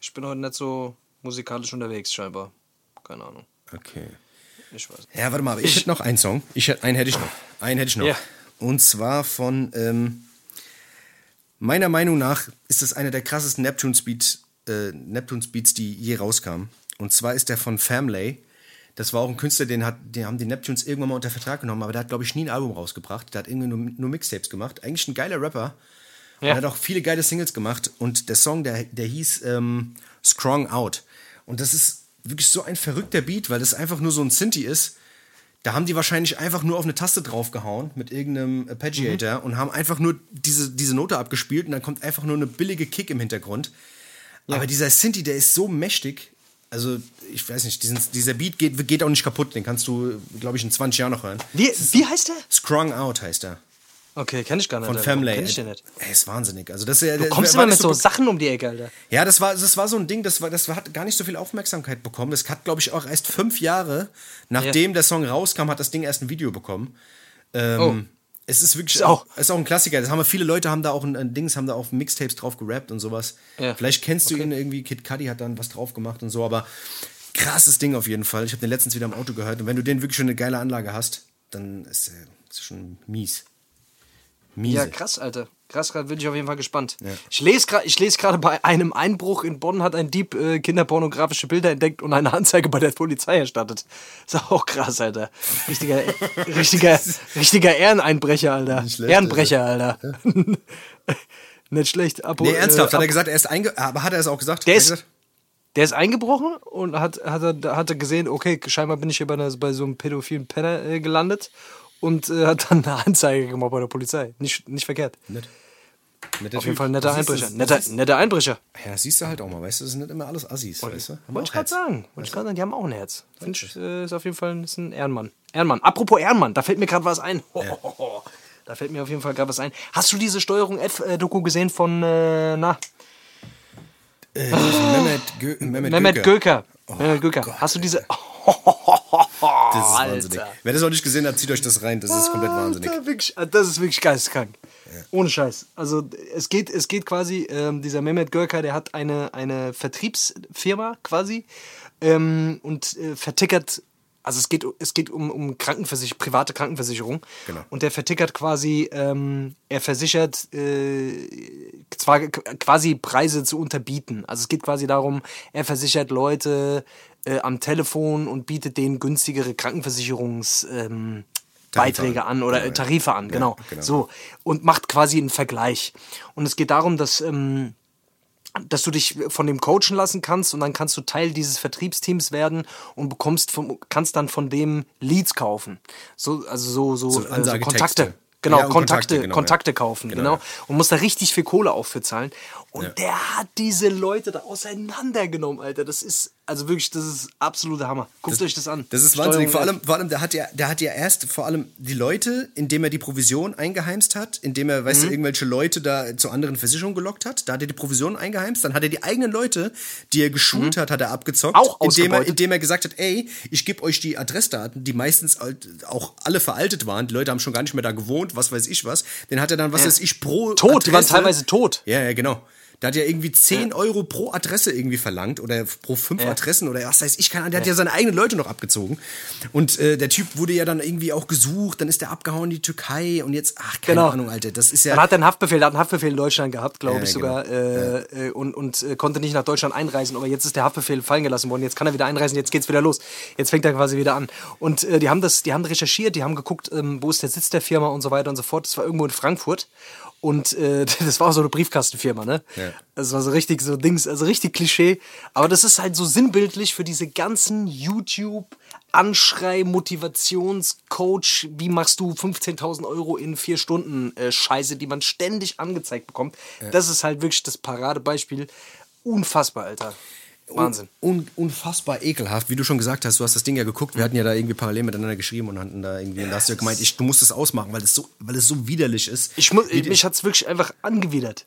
ich bin heute nicht so musikalisch unterwegs, scheinbar. Keine Ahnung. okay. Ich weiß. Ja, warte mal, aber ich, hätte noch einen Song. Ich hätte, einen hätte ich noch. Einen hätte ich noch. Ja. Und zwar von, ähm, meiner Meinung nach ist das einer der krassesten Neptunes Beats, äh, Neptunes Beats, die je rauskamen. Und zwar ist der von Family. Das war auch ein Künstler, den, hat, den haben die Neptunes irgendwann mal unter Vertrag genommen, aber der hat, glaube ich, nie ein Album rausgebracht. Der hat irgendwie nur, nur Mixtapes gemacht. Eigentlich ein geiler Rapper. Ja. Er hat auch viele geile Singles gemacht und der Song, der, der hieß ähm, Strong Out. Und das ist wirklich so ein verrückter Beat, weil das einfach nur so ein Synthi ist. Da haben die wahrscheinlich einfach nur auf eine Taste draufgehauen mit irgendeinem Arpeggiator Mhm. und haben einfach nur diese, diese Note abgespielt und dann kommt einfach nur eine billige Kick im Hintergrund. Aber dieser Synthi, der ist so mächtig. Also, ich weiß nicht, diesen, dieser Beat geht, geht auch nicht kaputt. Den kannst du, glaube ich, in 20 Jahren noch hören. Wie, wie heißt der? Strong Out heißt er. Okay, kenn ich gar nicht. Von. Family. Kenn ich den nicht. Ey, ist wahnsinnig. Also das, ja- Du das kommst immer mit so Sachen um die Ecke, Alter. Ja, das war, das war so ein Ding, das, war, das hat gar nicht so viel Aufmerksamkeit bekommen. Das hat, glaube ich, auch erst fünf Jahre, nachdem der Song rauskam, hat das Ding erst ein Video bekommen. Ähm, Oh. Es ist wirklich Ist auch- ist auch ein Klassiker. Das haben wir, viele Leute haben da auch ein, ein Dings, haben da auch Mixtapes drauf gerappt und sowas. Ja. Vielleicht kennst du ihn irgendwie, Kid Cudi hat dann was drauf gemacht und so, aber krasses Ding auf jeden Fall. Ich habe den letztens wieder im Auto gehört und wenn du den wirklich schon eine geile Anlage hast, dann ist er schon mies. Miese. Ja, krass, Alter. Krass, gerade bin ich auf jeden Fall gespannt. Ich lese gerade ich lese gerade bei einem Einbruch in Bonn hat ein Dieb äh, kinderpornografische Bilder entdeckt und eine Anzeige bei der Polizei erstattet. Ist auch krass, Alter. Richtiger, [laughs] richtiger, richtiger Ehreneinbrecher, Alter. Schlecht, Ehrenbrecher, Alter. [laughs] Nicht schlecht. Abo, Nee, ernsthaft, äh, hat er gesagt, er ist einge aber hat er es auch gesagt? Der er ist-? Der ist eingebrochen und hat, hat, er, hat er gesehen, okay, scheinbar bin ich hier bei, einer, bei so einem pädophilen Penner äh, gelandet und äh, hat dann eine Anzeige gemacht bei der Polizei. Nicht, nicht verkehrt. Nett. Netter Auf jeden Typ. Fall ein netter Das Einbrecher. das Netter, siehst- netter Einbrecher. Ja, das siehst du halt auch mal, weißt du, das sind nicht immer alles Assis, weißt du? Wollte ich gerade sagen. Wollte ich gerade sagen, die haben auch ein Herz. Finde ich, äh, ist auf jeden Fall ist ein Ehrenmann. Ehrenmann. Apropos Ehrenmann, da fällt mir gerade was ein. [laughs] Da fällt mir auf jeden Fall gerade was ein. Hast du diese Steuerung F-Doku gesehen von, äh, na, Äh, Mehmet, Gö Mehmet, Mehmet Göker. Göker. Mehmet Göker. Hast du diese. [laughs] Das ist wahnsinnig. Alter. Wer das noch nicht gesehen hat, zieht euch das rein. Das ist komplett wahnsinnig. Alter, wirklich, das ist wirklich geisteskrank. Ohne Scheiß. Also es geht, es geht quasi, ähm, dieser Mehmet Görka, der hat eine, eine Vertriebsfirma quasi ähm, und äh, vertickert, also es geht, es geht um, um Krankenversich private Krankenversicherung. Genau. Und der vertickert quasi, ähm, er versichert äh, zwar quasi Preise zu unterbieten. Also es geht quasi darum, er versichert Leute äh, am Telefon und bietet denen günstigere Krankenversicherungs... Ähm, Beiträge an oder äh, Tarife an, genau. genau. So. Und macht quasi einen Vergleich. Und es geht darum, dass, ähm, dass du dich von dem coachen lassen kannst und dann kannst du Teil dieses Vertriebsteams werden und bekommst vom, kannst dann von dem Leads kaufen. So, also so, so, So äh, so. Kontakte. Genau, Ja, Kontakte, Kontakte, Kontakte, genau, ja. kaufen, Genau, genau. Und muss da richtig viel Kohle auch für zahlen. Und Ja. der hat diese Leute da auseinandergenommen, Alter. Das ist, also wirklich, das ist absoluter Hammer. Guckt euch das an. Das ist Steuerung wahnsinnig. Vor allem, vor allem, der hat ja, der hat ja erst vor allem die Leute, indem er die Provision eingeheimst hat, indem er, weißt Mhm. du, irgendwelche Leute da zu anderen Versicherungen gelockt hat. Da hat er die Provision eingeheimst. Dann hat er die eigenen Leute, die er geschult hat, hat er abgezockt. Mhm. Auch indem er, indem er gesagt hat, ey, ich gebe euch die Adressdaten, die meistens auch alle veraltet waren. Die Leute haben schon gar nicht mehr da gewohnt, was weiß ich was. Den hat er dann, was Ja. weiß ich, pro Tot, die waren Adresse- teilweise tot. ja, ja, genau. Da hat er irgendwie 10 Euro pro Adresse irgendwie verlangt oder pro fünf Ja. Adressen oder was weiß ich, keine Ahnung. Der hat ja seine eigenen Leute noch abgezogen. Und äh, der Typ wurde ja dann irgendwie auch gesucht, dann ist der abgehauen in die Türkei und jetzt, ach, keine Genau. Ahnung, Alter. Das ist ja. Dann hat er einen Haftbefehl, der hat einen Haftbefehl in Deutschland gehabt, glaube Ja, ich genau. sogar, äh, äh, und, und äh, konnte nicht nach Deutschland einreisen. Aber jetzt ist der Haftbefehl fallen gelassen worden. Jetzt kann er wieder einreisen. Jetzt geht's wieder los. Jetzt fängt er quasi wieder an. Und äh, die haben das, die haben recherchiert, die haben geguckt, ähm, wo ist der Sitz der Firma und so weiter und so fort. Das war irgendwo in Frankfurt. Und äh, [laughs] das war auch so eine Briefkastenfirma, ne? Ja. Das war so richtig so Dings, also richtig Klischee. Aber das ist halt so sinnbildlich für diese ganzen YouTube. Anschrei, Motivationscoach, wie machst du 15.000 Euro in vier Stunden äh, Scheiße, die man ständig angezeigt bekommt. Das ist halt wirklich das Paradebeispiel. Unfassbar, Alter. Wahnsinn. Un unfassbar ekelhaft, wie du schon gesagt hast, du hast das Ding ja geguckt, wir hatten ja da irgendwie parallel miteinander geschrieben und hatten da irgendwie, und da hast du ja gemeint, ich, du musst es ausmachen, weil es so, weil es so widerlich ist. Ich die- mich hat's wirklich einfach angewidert.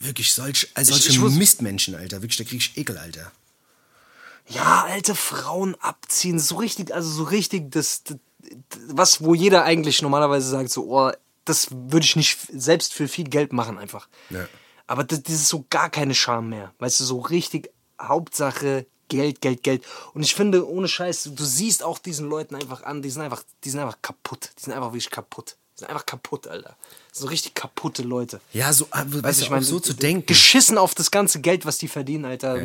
Wirklich solch, also Ich- solche ich muss- Mistmenschen, Alter. Wirklich, da krieg ich Ekel, Alter. Ja, alte Frauen abziehen, so richtig, also so richtig, das, das was, wo jeder eigentlich normalerweise sagt, so, oh, das würde ich nicht selbst für viel Geld machen, einfach. Ja. Aber das, das ist so gar keine Scham mehr. Weißt du, so richtig Hauptsache Geld, Geld, Geld. Und ich finde, ohne Scheiß, du siehst auch diesen Leuten einfach an, die sind einfach, die sind einfach kaputt. Die sind einfach wirklich kaputt. Die sind einfach kaputt, Alter. So richtig kaputte Leute. Ja, so, äh, weißt, du, ich meine, so zu denken. Geschissen auf das ganze Geld, was die verdienen, Alter.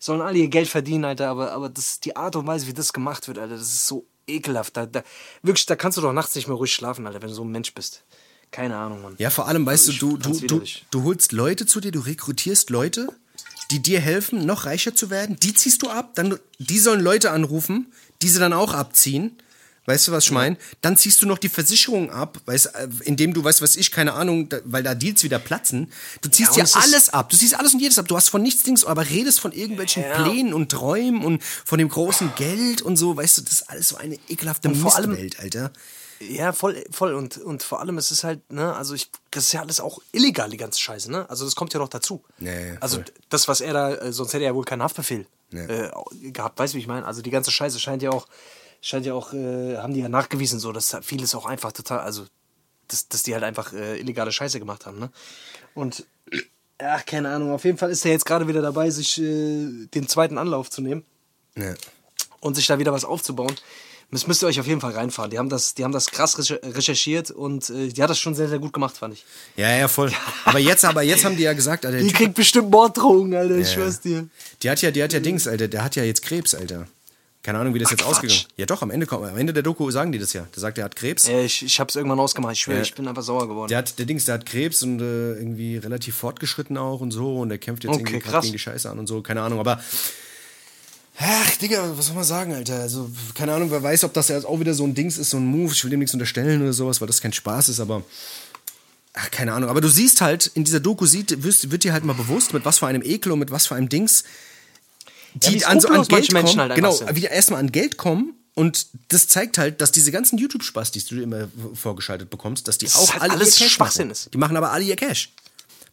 Sollen alle ihr Geld verdienen, Alter, aber, aber das, die Art und Weise, wie das gemacht wird, Alter, das ist so ekelhaft. Da, da, wirklich, da kannst du doch nachts nicht mehr ruhig schlafen, Alter, wenn du so ein Mensch bist. Keine Ahnung, Mann. Ja, vor allem, weißt du, Ich du, du, du, du holst Leute zu dir, du rekrutierst Leute, die dir helfen, noch reicher zu werden. Die ziehst du ab, dann die sollen Leute anrufen, die sie dann auch abziehen. Weißt du, was ich meine? Dann ziehst du noch die Versicherung ab, weißt, äh, indem du, weißt was ich, keine Ahnung, da, weil da Deals wieder platzen. Du ziehst Ja, und ist- alles ab. Du ziehst alles und jedes ab. Du hast von nichts Dings, aber redest von irgendwelchen Ja. Plänen und Träumen und von dem großen Geld und so. Weißt du, das ist alles so eine ekelhafte allem- Mistwelt, Alter. Ja, voll, voll. Und, und vor allem, es ist halt, ne, also ich, das ist ja alles auch illegal, die ganze Scheiße, ne? Also das kommt ja noch dazu. Ja, ja, also das, was er da, äh, sonst hätte er ja wohl keinen Haftbefehl äh, gehabt, weißt du, wie ich meine? Also die ganze Scheiße scheint ja auch, scheint ja auch, äh, haben die ja nachgewiesen, so, dass vieles auch einfach total, also, dass, dass die halt einfach äh, illegale Scheiße gemacht haben, ne? Und, ach, keine Ahnung, auf jeden Fall ist er jetzt gerade wieder dabei, sich äh, den zweiten Anlauf zu nehmen Ja. und sich da wieder was aufzubauen. Das müsst ihr euch auf jeden Fall reinfahren. Die haben das, die haben das krass recher- recherchiert und äh, die hat das schon sehr, sehr gut gemacht, fand ich. Ja, ja, voll. Aber jetzt, aber jetzt haben die ja gesagt, Alter, Die kriegt bestimmt Morddrohungen, Alter, ich Ja. schwör's dir. die hat ja, die hat ja Dings, Alter, der hat ja jetzt Krebs, Alter. Keine Ahnung, wie das Ach, jetzt Quatsch. ausgegangen ist. Ja, doch, am Ende, kommt- am Ende der Doku sagen die das ja. Der sagt, er hat Krebs. Äh, ich, ich hab's irgendwann ausgemacht, ich schwöre, Ja. ich bin einfach sauer geworden. Der hat, der Dings, der hat Krebs und äh, irgendwie relativ fortgeschritten auch und so und der kämpft jetzt Okay, irgendwie krass. grad gegen die Scheiße an und so, keine Ahnung, aber Ach, Digga, was soll man sagen, Alter? Also, keine Ahnung, wer weiß, ob das jetzt auch wieder so ein Dings ist, so ein Move. Ich will dem nichts unterstellen oder sowas, weil das kein Spaß ist, aber. Ach, keine Ahnung. Aber du siehst halt, in dieser Doku sieht, wirst, wird dir halt mal bewusst, mit was für einem Ekel und mit was für einem Dings Ja, wie die an, so an Geld kommen. halt genau, wieder erstmal an Geld kommen. Und das zeigt halt, dass diese ganzen YouTube-Spastis, die du immer vorgeschaltet bekommst, dass die ist auch halt alle alles ihr Cash Schwachsinn machen. ist. Die machen aber alle ihr Cash.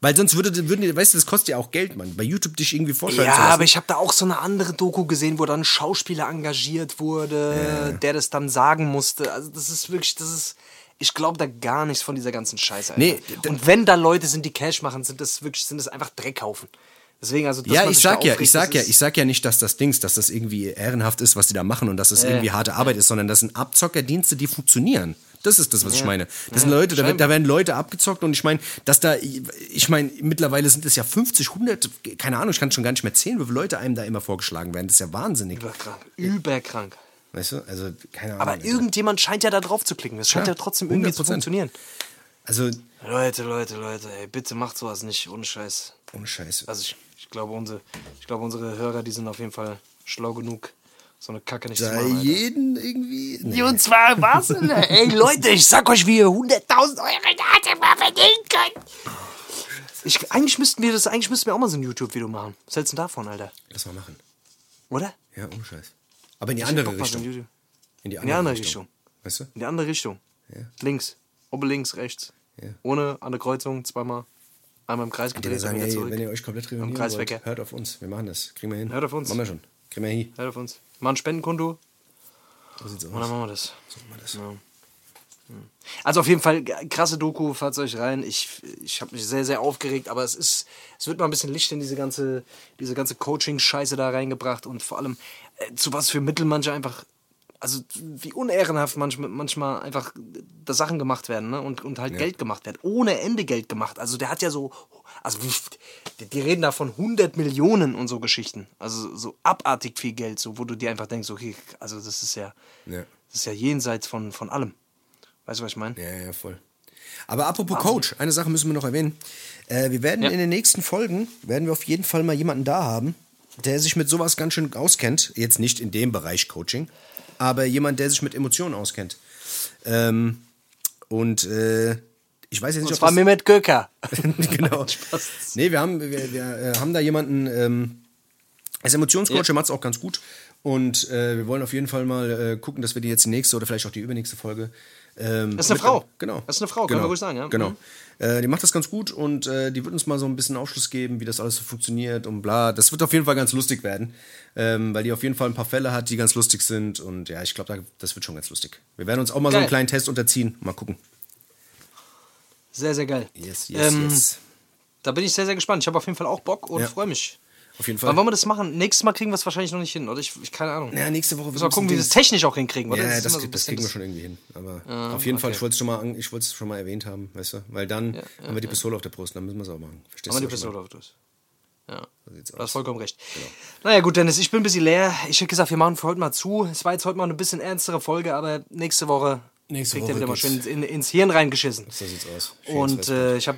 Weil sonst würde, würden die, weißt du, das kostet ja auch Geld, Mann. Bei YouTube dich irgendwie vorschalten ja, aber ich habe da auch so eine andere Doku gesehen, wo dann ein Schauspieler engagiert wurde, der das dann sagen musste. Also das ist wirklich, das ist, ich glaube da gar nichts von dieser ganzen Scheiße. Alter. Nee, Und wenn da Leute sind, die Cash machen, sind das wirklich, sind das einfach Dreckhaufen. Deswegen, also, Ja, ich sag ja, ich sag ja, ich sag ja nicht, dass das Dings, dass das irgendwie ehrenhaft ist, was die da machen und dass das irgendwie harte Arbeit ist, sondern das sind Abzockerdienste, die funktionieren. Das ist das, was ich meine. Das sind Leute, da, werden- da werden Leute abgezockt und ich meine, dass da, ich meine, mittlerweile sind es ja 50, 100, keine Ahnung, ich kann schon gar nicht mehr zählen, wie viele Leute einem da immer vorgeschlagen werden. Das ist ja wahnsinnig. Überkrank. Überkrank. Weißt du? Also, keine Ahnung. Aber irgendjemand scheint ja da drauf zu klicken. Das scheint Ja, ja trotzdem irgendwie zu 100%. funktionieren. Also, Leute, Leute, Leute, ey, bitte macht sowas nicht, ohne Scheiß. ohne Scheiße. Also ich, ich glaube, unsere, ich glaube, unsere Hörer, die sind auf jeden Fall schlau genug, so eine Kacke nicht zu da machen. Alter. jeden irgendwie. Nee. Und zwar was? [laughs] Ey Leute, ich sag euch, wie ihr 100.000 Euro in mal verdienen könnt. Ich, eigentlich müssten wir das, eigentlich müssten wir auch mal so ein YouTube-Video machen. Was hältst du denn davon, Alter? Lass mal machen. Oder? Ja, ohne Scheiß. Aber in die Ich andere so Richtung. YouTube- In die In die andere Richtung. Weißt du? In die andere Richtung. Links. Oben links, rechts. Ja. Ohne an der Kreuzung, zweimal. Einmal im Kreis gedreht, sagen, wieder ey, zurück. wenn ihr euch komplett reunieren wollt, hört auf uns. Wir machen das. Kriegen wir hin. Hört auf uns. Machen wir schon. Kriegen wir hin. Hört auf uns. Mal ein Spendenkonto So sieht's aus. und dann machen wir das. So machen wir das. Ja. Also auf jeden Fall krasse Doku, fahrt euch rein. Ich, ich habe mich sehr, sehr aufgeregt, aber es ist, es wird mal ein bisschen Licht in diese ganze, diese ganze Coaching-Scheiße da reingebracht und vor allem äh, zu was für Mittel manche einfach, also wie unehrenhaft manchmal, manchmal einfach da Sachen gemacht werden ne? und, und halt Geld gemacht werden. Ohne Ende Geld gemacht. Also der hat ja so, also die, die reden da von 100 Millionen und so Geschichten. Also so abartig viel Geld, so wo du dir einfach denkst, okay, also das ist ja, Ja. das ist ja jenseits von, von allem. Weißt du, was ich meine? Ja, ja, voll. Aber apropos Coach, eine Sache müssen wir noch erwähnen. Äh, wir werden Ja. in den nächsten Folgen, werden wir auf jeden Fall mal jemanden da haben, der sich mit sowas ganz schön auskennt. Jetzt nicht in dem Bereich Coaching, aber jemand, der sich mit Emotionen auskennt. Ähm, und äh, ich weiß jetzt nicht, Und ob zwar das- Mehmet Göker. [laughs] genau. Nee, wir haben, wir, wir äh, haben da jemanden, ähm, als Emotionscoach, Ja. der macht es auch ganz gut. Und äh, wir wollen auf jeden Fall mal äh, gucken, dass wir die jetzt die nächste oder vielleicht auch die übernächste Folge. Ähm, Das ist eine Frau. Genau. Das ist eine Frau, kann genau. man ruhig sagen, ja. Genau. Mhm. Äh, die macht das ganz gut und äh, die wird uns mal so ein bisschen Aufschluss geben, wie das alles so funktioniert und bla. Das wird auf jeden Fall ganz lustig werden, ähm, weil die auf jeden Fall ein paar Fälle hat, die ganz lustig sind. Und ja, ich glaube, da, das wird schon ganz lustig. Wir werden uns auch mal so einen Geil. kleinen Test unterziehen. Mal gucken. Sehr, sehr geil. Yes, yes, Ähm, yes. Da bin ich sehr, sehr gespannt. Ich habe auf jeden Fall auch Bock und Ja. freue mich. Auf jeden Fall. Wann wollen wir das machen? Nächstes Mal kriegen wir es wahrscheinlich noch nicht hin, oder? Ich, ich keine Ahnung. Ja, nächste Woche Müssen wir gucken, wie wir das technisch auch hinkriegen, oder? Ja, das, immer so das kriegen wir schon irgendwie hin. Aber Ah, auf jeden Fall, okay. ich wollte es schon mal, an- ich wollte es schon mal erwähnt haben, weißt du? Weil dann haben wir die Pistole auf der Brust, dann müssen wir es auch machen. Verstehst die du? was ich Pistole auf das. Ja. So sieht's Du hast vollkommen recht. Naja, gut, Dennis, ich bin ein bisschen leer. Ich hätte gesagt, wir machen für heute mal zu. Es war jetzt heute mal eine bisschen ernstere Folge, aber nächste Woche Nächste kriegt Woche wieder mal schön ins, in, ins Hirn reingeschissen. So sieht's aus. Schönes Und äh, ich habe.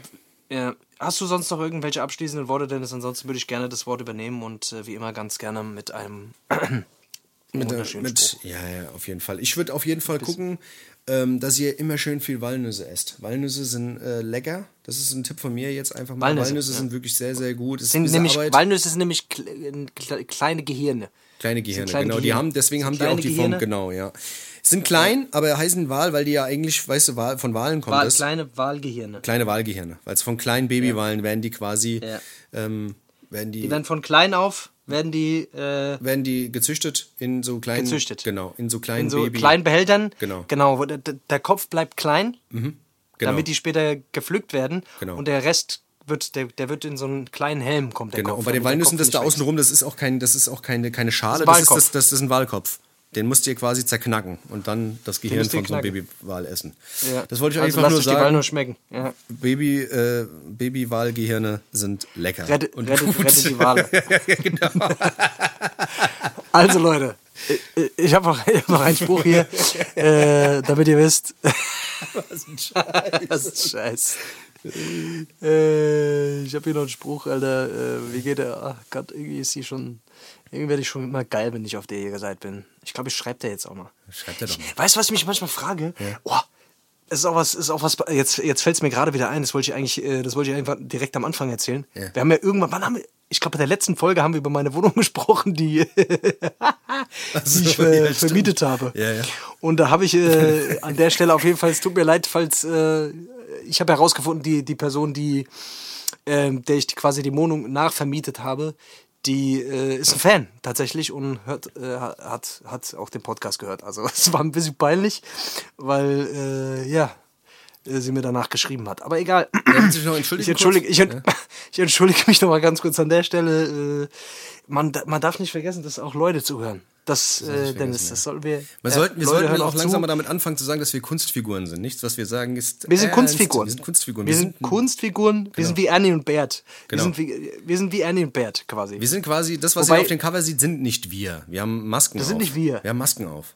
Ja, hast du sonst noch irgendwelche abschließenden Worte, Dennis? Ansonsten würde ich gerne das Wort übernehmen und äh, wie immer ganz gerne mit einem [clears throat] mit, äh, wunderschönen mit, Spruch. ja, ja, auf jeden Fall. Ich würde auf jeden Fall gucken, ähm, dass ihr immer schön viel Walnüsse esst. Walnüsse sind äh, lecker. Das ist ein Tipp von mir jetzt einfach mal. Walnüsse, Walnüsse, ja. sind wirklich sehr, sehr gut. Es ist ein Sind nämlich. Walnüsse sind nämlich kle- kle- kleine Gehirne. Kleine Gehirne, kleine genau. Die Gehirne. haben, deswegen haben die auch die Form, Gehirne. genau, ja. Sind klein, aber heißen Wal, weil die ja eigentlich, weißt du, Wal, von Walen kommt Wal, das. kleine Wahlgehirne. Kleine Walgehirne. Weil es von kleinen Babywalen werden die quasi, Ja. ähm, werden die, Die werden von klein auf, werden die äh, werden die gezüchtet in so kleinen, Gezüchtet. genau, in so kleinen in so Baby, kleinen Behältern. Genau. Genau, wo der, der Kopf bleibt klein, genau. damit die später gepflückt werden. Genau. Und der Rest wird, der, der wird in so einen kleinen Helm kommt der Genau, Kopf. und bei den Walnüssen, das da nicht außen rum, das ist auch kein, das ist auch keine, keine Schale, Das das ist ein das, das ist ein Walkopf. Den musst ihr quasi zerknacken und dann das Gehirn von so einem. Babywal essen. Ja. Das wollte ich also einfach nur euch die Wahl sagen. nur schmecken. Ja. Baby, äh, Babywalgehirne sind lecker. Rettet, und rettet, rettet die Wale. [laughs] genau. [laughs] Also Leute, ich, ich habe noch, hab noch einen Spruch hier, äh, damit ihr wisst. [laughs] Was ein Scheiß. Das ist scheiße. Äh, ich habe hier noch einen Spruch, Alter. Äh, wie geht der? Ach Gott, irgendwie ist sie schon. Irgendwie werde ich schon immer geil, wenn ich auf der Seite bin. Ich glaube, ich schreibe der jetzt auch mal. Schreibt er doch mal. Weißt du, was ich mich manchmal frage? Oh, es ist auch was, ist auch was. Jetzt, jetzt fällt es mir gerade wieder ein. Das wollte ich eigentlich, äh, das wollte ich einfach direkt am Anfang erzählen. Ja. Wir haben ja irgendwann, wann haben wir? Ich glaube, bei der letzten Folge haben wir über meine Wohnung [laughs] gesprochen, die, so, die ich ver [laughs] ja, vermietet habe. Ja, ja. Und da habe ich äh, [laughs] an der Stelle auf jeden Fall, es tut mir leid, falls äh, ich habe herausgefunden, die, die Person, die, ähm, der ich quasi die Wohnung nachvermietet habe, die äh, ist ein Fan tatsächlich und hört, äh, hat, hat auch den Podcast gehört. Also [laughs] es war ein bisschen peinlich, weil äh, ja, äh, sie mir danach geschrieben hat. Aber egal. Ich entschuldige, ich, ent [laughs] ich entschuldige mich noch mal ganz kurz an der Stelle. Äh, man, man darf nicht vergessen, dass auch Leute zuhören. Das, äh, Dennis, das sollten wir. Wir äh, sollten, wir Leute sollten auch langsam zu. mal damit anfangen zu sagen, dass wir Kunstfiguren sind. Nichts, was wir sagen, ist. Wir sind ernst. Kunstfiguren. Wir sind Kunstfiguren. Wir sind Kunstfiguren. Wir sind wie Ernie und Bert. Wir, Genau. sind wie, wir sind wie Ernie und Bert quasi. Wir sind quasi, das, was Wobei- ihr auf dem Cover sieht, sind nicht wir. Wir haben Masken Das auf. sind nicht wir. Wir haben Masken auf.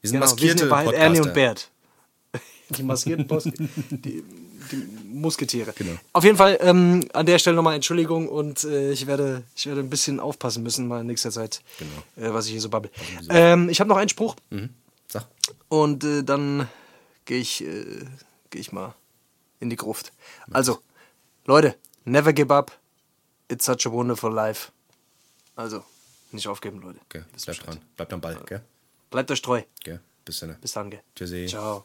Wir sind Genau, wir maskierte sind Wahrheit Podcaster. Ernie und Bert. Die maskierten Post, [laughs] die, die Musketiere. Genau. Auf jeden Fall ähm, an der Stelle nochmal Entschuldigung und äh, ich, werde, ich werde ein bisschen aufpassen müssen mal in nächster Zeit, Genau. äh, was ich hier so babbel. Ähm, ich habe noch einen Spruch Mhm. Sag. und äh, dann gehe ich, äh, geh ich mal in die Gruft. Also, Leute, never give up. It's such a wonderful life. Also, nicht aufgeben, Leute. Okay, Wisst bleib Bescheid. dran. Bleibt am Ball, gell? Bleibt euch treu. Gell? Bis dann. Bis dann, gell? Tschüssi. Ciao.